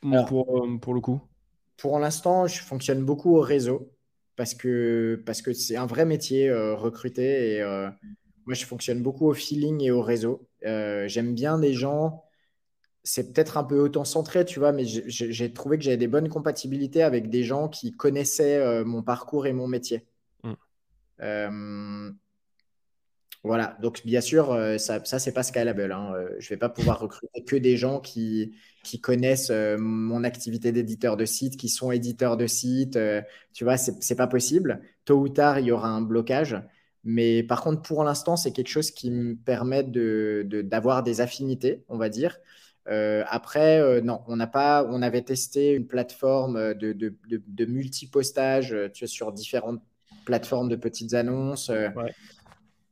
pour, pour le coup? Pour l'instant, je fonctionne beaucoup au réseau parce que parce que c'est un vrai métier recruter et moi je fonctionne beaucoup au feeling et au réseau. J'aime bien des gens c'est peut-être un peu auto-centré, tu vois, mais j'ai trouvé que j'avais des bonnes compatibilités avec des gens qui connaissaient euh, mon parcours et mon métier. Mm. Euh, voilà, donc bien sûr, euh, ça, ça c'est pas scalable. Hein. Je vais pas pouvoir recruter que des gens qui, qui connaissent mon activité d'éditeur de site, qui sont éditeurs de site. tu vois, c'est pas possible. Tôt ou tard, il y aura un blocage. Mais par contre, pour l'instant, c'est quelque chose qui me permet d'avoir de, des affinités, on va dire. Euh, après, euh, non, on n'a pas, on avait testé une plateforme de, de, de, multi-postage tu sur différentes plateformes de petites annonces. Euh,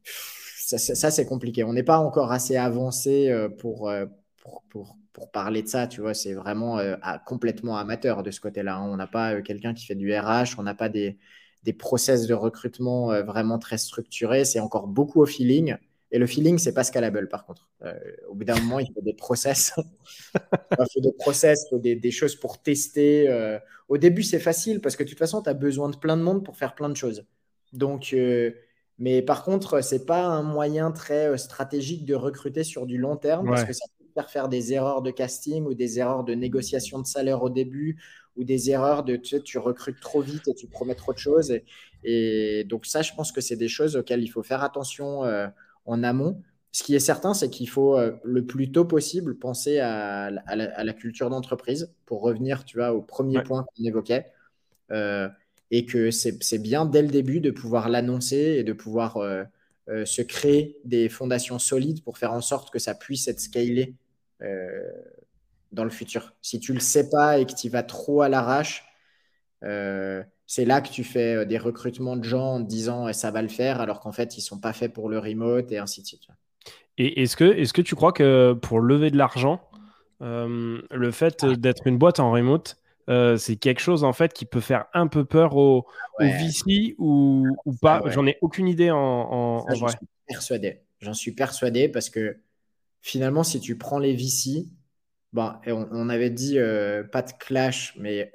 ça, ça, c'est compliqué. On n'est pas encore assez avancé pour, pour, pour, pour, parler de ça. Tu vois, c'est vraiment complètement amateur de ce côté-là. Hein. On n'a pas quelqu'un qui fait du RH, on n'a pas des, des process de recrutement vraiment très structurés. C'est encore beaucoup au feeling. Et le feeling, c'est pas scalable par contre. Euh, au bout d'un moment, il faut des process. il faut des process, il faut des, choses pour tester. Euh. Au début, c'est facile parce que de toute façon, tu as besoin de plein de monde pour faire plein de choses. Donc, euh, mais par contre, c'est pas un moyen très stratégique de recruter sur du long terme parce que ça peut faire faire des erreurs de casting ou des erreurs de négociation de salaire au début ou des erreurs de tu, sais, tu recrutes trop vite et tu promets trop de choses. Et, et donc, ça, je pense que c'est des choses auxquelles il faut faire attention en amont. Ce qui est certain, c'est qu'il faut euh, le plus tôt possible penser à, la, culture d'entreprise pour revenir, tu vois, au premier point qu'on évoquait. Euh, et que c'est bien dès le début de pouvoir l'annoncer et de pouvoir euh, se créer des fondations solides pour faire en sorte que ça puisse être scalé dans le futur. Si tu ne le sais pas et que tu vas trop à l'arrache, c'est là que tu fais euh, des recrutements de gens en disant eh, ça va le faire, alors qu'en fait, ils ne sont pas faits pour le remote et ainsi de suite. Et est-ce que, est que tu crois que pour lever de l'argent, euh, le fait d'être une boîte en remote, c'est quelque chose en fait qui peut faire un peu peur aux, VC ou, pas? J'en ai aucune idée en, vrai. J'en suis persuadé. J'en suis persuadé parce que finalement, si tu prends les VC, bon, on, avait dit pas de clash, mais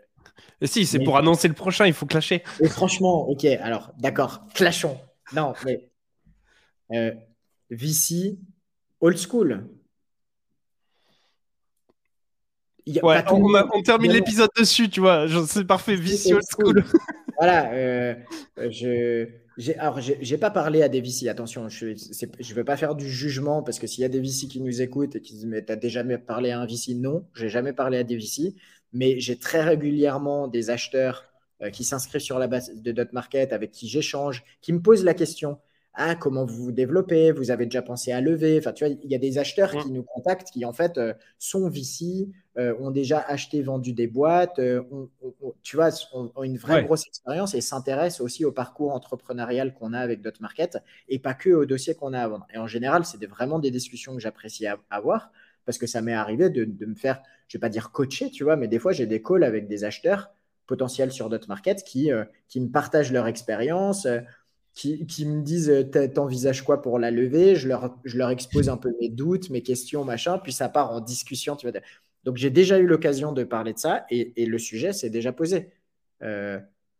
si, c'est pour annoncer le prochain, il faut clasher. Et franchement, ok, alors d'accord, clashons. Non, mais euh, VC, old school. on, termine l'épisode dessus, tu vois. C'est parfait, VC, old school. voilà, euh, je. Alors, j'ai pas parlé à des VC, attention, je ne veux pas faire du jugement parce que s'il y a des VC qui nous écoutent et qui disent Mais tu as déjà parlé à un VC Non, j'ai jamais parlé à des VC mais j'ai très régulièrement des acheteurs euh, qui s'inscrivent sur la base de Dot Market, avec qui j'échange, qui me posent la question. Ah, comment vous vous développez? Vous avez déjà pensé à lever? Enfin, tu vois, il y a des acheteurs qui nous contactent qui, en fait, euh, sont VC, euh, ont déjà acheté, vendu des boîtes, tu vois, ont, une vraie grosse expérience et s'intéressent aussi au parcours entrepreneurial qu'on a avec Dot Market et pas que au dossier qu'on a à vendre. Et en général, c'est vraiment des discussions que j'apprécie avoir parce que ça m'est arrivé de, me faire, je vais pas dire coacher, tu vois, mais des fois, j'ai des calls avec des acheteurs potentiels sur d'autres markets qui, euh, qui me partagent leur expérience, euh, qui, qui, me disent euh, T'envisages quoi pour la levée? Je leur, je leur expose un peu mes doutes, mes questions, machin, puis ça part en discussion. Tu vois. Donc, j'ai déjà eu l'occasion de parler de ça et, et le sujet s'est déjà posé.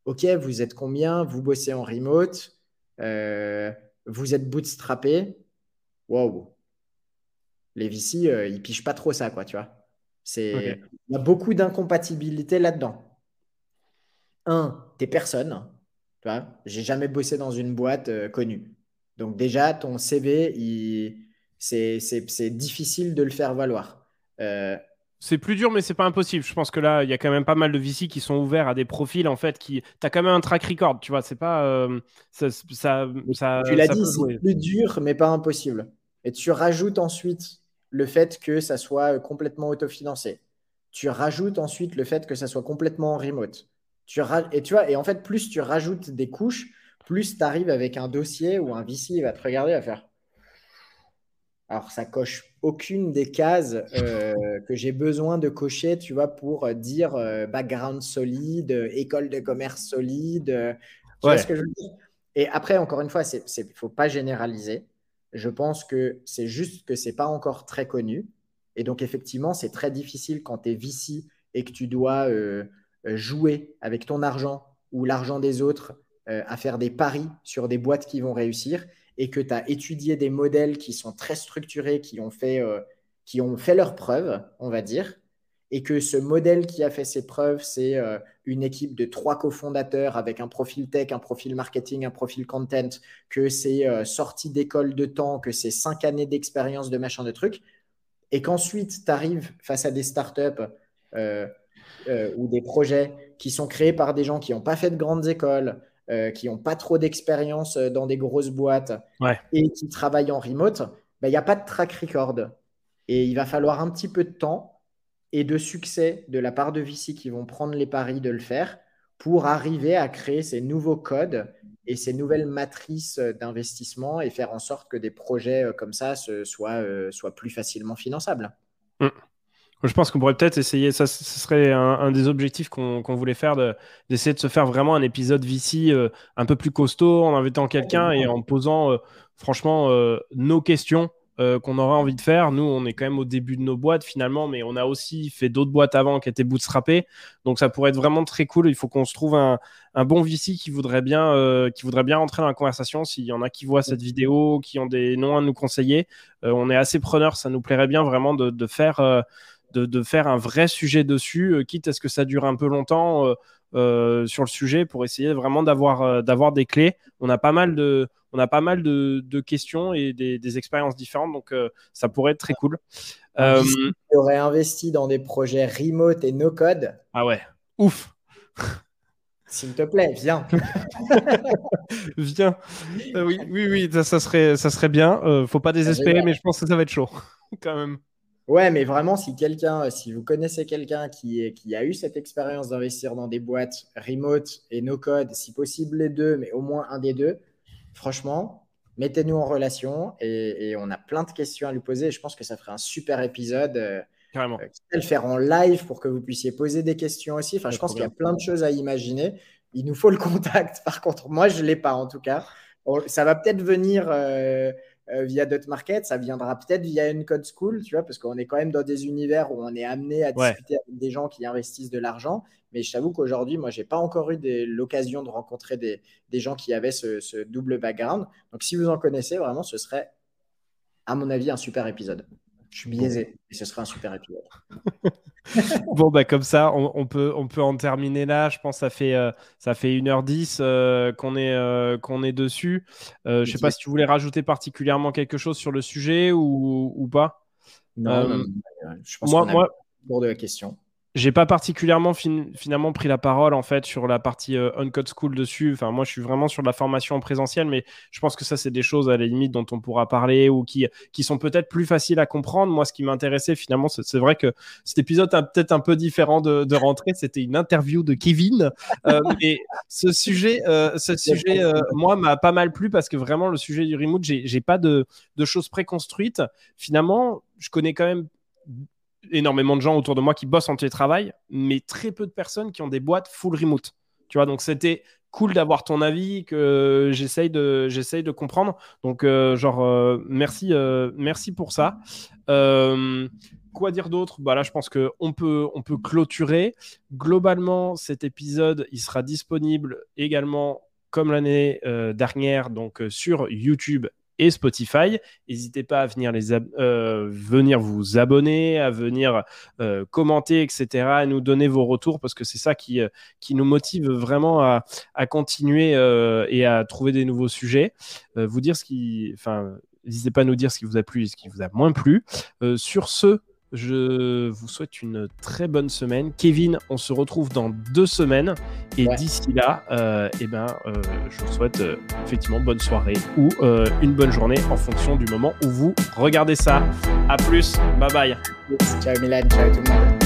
ok, vous êtes combien? Vous bossez en remote? Vous êtes bootstrappé? Wow, les VC, euh, ils pichent pas trop ça, quoi, tu vois. C'est, Il y a beaucoup d'incompatibilité là-dedans. Un, t'es personne. Tu vois, j'ai jamais bossé dans une boîte euh, connue. Donc déjà, ton CV, il... c'est, difficile de le faire valoir. Euh, c'est plus dur, mais c'est pas impossible. Je pense que là, il y a quand même pas mal de VC qui sont ouverts à des profils en fait qui. T'as quand même un track record, tu vois. C'est pas ça, ça, Tu l'as dit, c'est plus dur, mais pas impossible. Et tu rajoutes ensuite le fait que ça soit complètement autofinancé. Tu rajoutes ensuite le fait que ça soit complètement en remote. Tu et tu vois, et en fait, plus tu rajoutes des couches, plus tu arrives avec un dossier où un VC va te regarder à faire. Alors, ça coche aucune des cases euh, que j'ai besoin de cocher, tu vois, pour dire euh, background solide, école de commerce solide. tu vois ce que je veux dire? Et après, encore une fois, il ne faut pas généraliser. Je pense que c'est juste que c'est pas encore très connu. Et donc, effectivement, c'est très difficile quand tu es VC et que tu dois euh, euh, jouer avec ton argent ou l'argent des autres euh, à faire des paris sur des boîtes qui vont réussir et que tu as étudié des modèles qui sont très structurés, qui ont fait, qui ont fait leurs preuves, on va dire, et que ce modèle qui a fait ses preuves, c'est euh, une équipe de trois cofondateurs avec un profil tech, un profil marketing, un profil content, que c'est euh, sorti d'école de temps, que c'est cinq années d'expérience de machin de trucs, et qu'ensuite tu arrives face à des startups euh, ou des projets qui sont créés par des gens qui n'ont pas fait de grandes écoles, qui n'ont pas trop d'expérience dans des grosses boîtes et qui travaillent en remote, ben, il n'y a pas de track record. Et il va falloir un petit peu de temps et de succès de la part de VC qui vont prendre les paris de le faire pour arriver à créer ces nouveaux codes et ces nouvelles matrices d'investissement et faire en sorte que des projets euh, comme ça soient, euh, soient plus facilement finançables. Mmh. Je pense qu'on pourrait peut-être essayer, ça serait un, des objectifs qu'on voulait faire, d'essayer de, se faire vraiment un épisode VC euh, un peu plus costaud en invitant quelqu'un et en posant franchement nos questions euh, qu'on aurait envie de faire. Nous, on est quand même au début de nos boîtes finalement, mais on a aussi fait d'autres boîtes avant qui étaient bootstrappées. Donc ça pourrait être vraiment très cool. Il faut qu'on se trouve un, bon VC qui voudrait bien, euh, rentrer dans la conversation. S'il y en a qui voient cette vidéo, qui ont des noms à nous conseiller, euh, on est assez preneurs. Ça nous plairait bien vraiment de, faire. De, faire un vrai sujet dessus, quitte à ce que ça dure un peu longtemps sur le sujet pour essayer vraiment d'avoir d'avoir des clés. On a pas mal de, on a pas mal de, questions et des, expériences différentes, donc euh, ça pourrait être très cool. Euh, tu aurais investi dans des projets remote et no code. Ah ouais, ouf. S'il te plaît, viens. viens. Euh, oui, oui, oui, ça, serait, ça serait bien. Euh, faut pas désespérer, mais je pense que ça va être chaud quand même. Ouais, mais vraiment, si quelqu'un, si vous connaissez quelqu'un qui, qui a eu cette expérience d'investir dans des boîtes remote et no code, si possible les deux, mais au moins un des deux, franchement, mettez-nous en relation et, on a plein de questions à lui poser. je pense que ça ferait un super épisode. Euh, Carrément. le faire en live pour que vous puissiez poser des questions aussi. Enfin, je pense qu'il y a plein de choses à imaginer. Il nous faut le contact. Par contre, moi, je ne l'ai pas en tout cas. Ça va peut-être venir euh, euh, via Dot Market, ça viendra peut-être via une code school, tu vois, parce qu'on est quand même dans des univers où on est amené à discuter avec des gens qui investissent de l'argent. Mais je t'avoue qu'aujourd'hui, moi, je n'ai pas encore eu l'occasion de rencontrer des, gens qui avaient ce, ce, double background. Donc, si vous en connaissez, vraiment, ce serait, à mon avis, un super épisode. Je suis biaisé, et ce serait un super épisode. bon, bah, comme ça, on, peut, on peut en terminer là. Je pense que ça fait, euh, ça fait 1h10 euh, qu'on est, euh, qu'on est dessus. je ne sais pas si tu voulais rajouter particulièrement quelque chose sur le sujet ou, ou pas. Non, je pense moi, moi, pour de la question j'ai pas particulièrement finalement pris la parole en fait sur la partie euh, Uncode School dessus. Enfin, moi, je suis vraiment sur la formation en présentiel, mais je pense que ça, c'est des choses à la limite dont on pourra parler ou qui, qui sont peut-être plus faciles à comprendre. Moi, ce qui m'intéressait finalement, c'est vrai que cet épisode est peut-être un peu différent de, de rentrer. C'était une interview de Kevin, euh, et ce sujet, euh, ce sujet, euh, moi, m'a pas mal plu parce que vraiment le sujet du remote, j'ai pas de, de choses préconstruites. Finalement, je connais quand même énormément de gens autour de moi qui bossent en télétravail, mais très peu de personnes qui ont des boîtes full remote. Tu vois, donc c'était cool d'avoir ton avis que j'essaye de j'essaye de comprendre. Donc euh, genre euh, merci euh, merci pour ça. quoi dire d'autre? Bah là, je pense que on peut on peut clôturer. Globalement, cet épisode, il sera disponible également comme l'année dernière, donc sur YouTube et Spotify. N'hésitez pas à venir, euh, vous abonner, à venir euh, commenter, etc., à nous donner vos retours parce que c'est ça qui, euh, nous motive vraiment à, à continuer et à trouver des nouveaux sujets. vous dire ce qui. Enfin, n'hésitez pas à nous dire ce qui vous a plu et ce qui vous a moins plu. sur ce, je vous souhaite une très bonne semaine. Kevin, on se retrouve dans deux semaines. Et d'ici là, euh, eh ben, euh, je vous souhaite euh, effectivement bonne soirée ou une bonne journée en fonction du moment où vous regardez ça. A plus, bye bye. Ciao Milan, ciao tout le monde.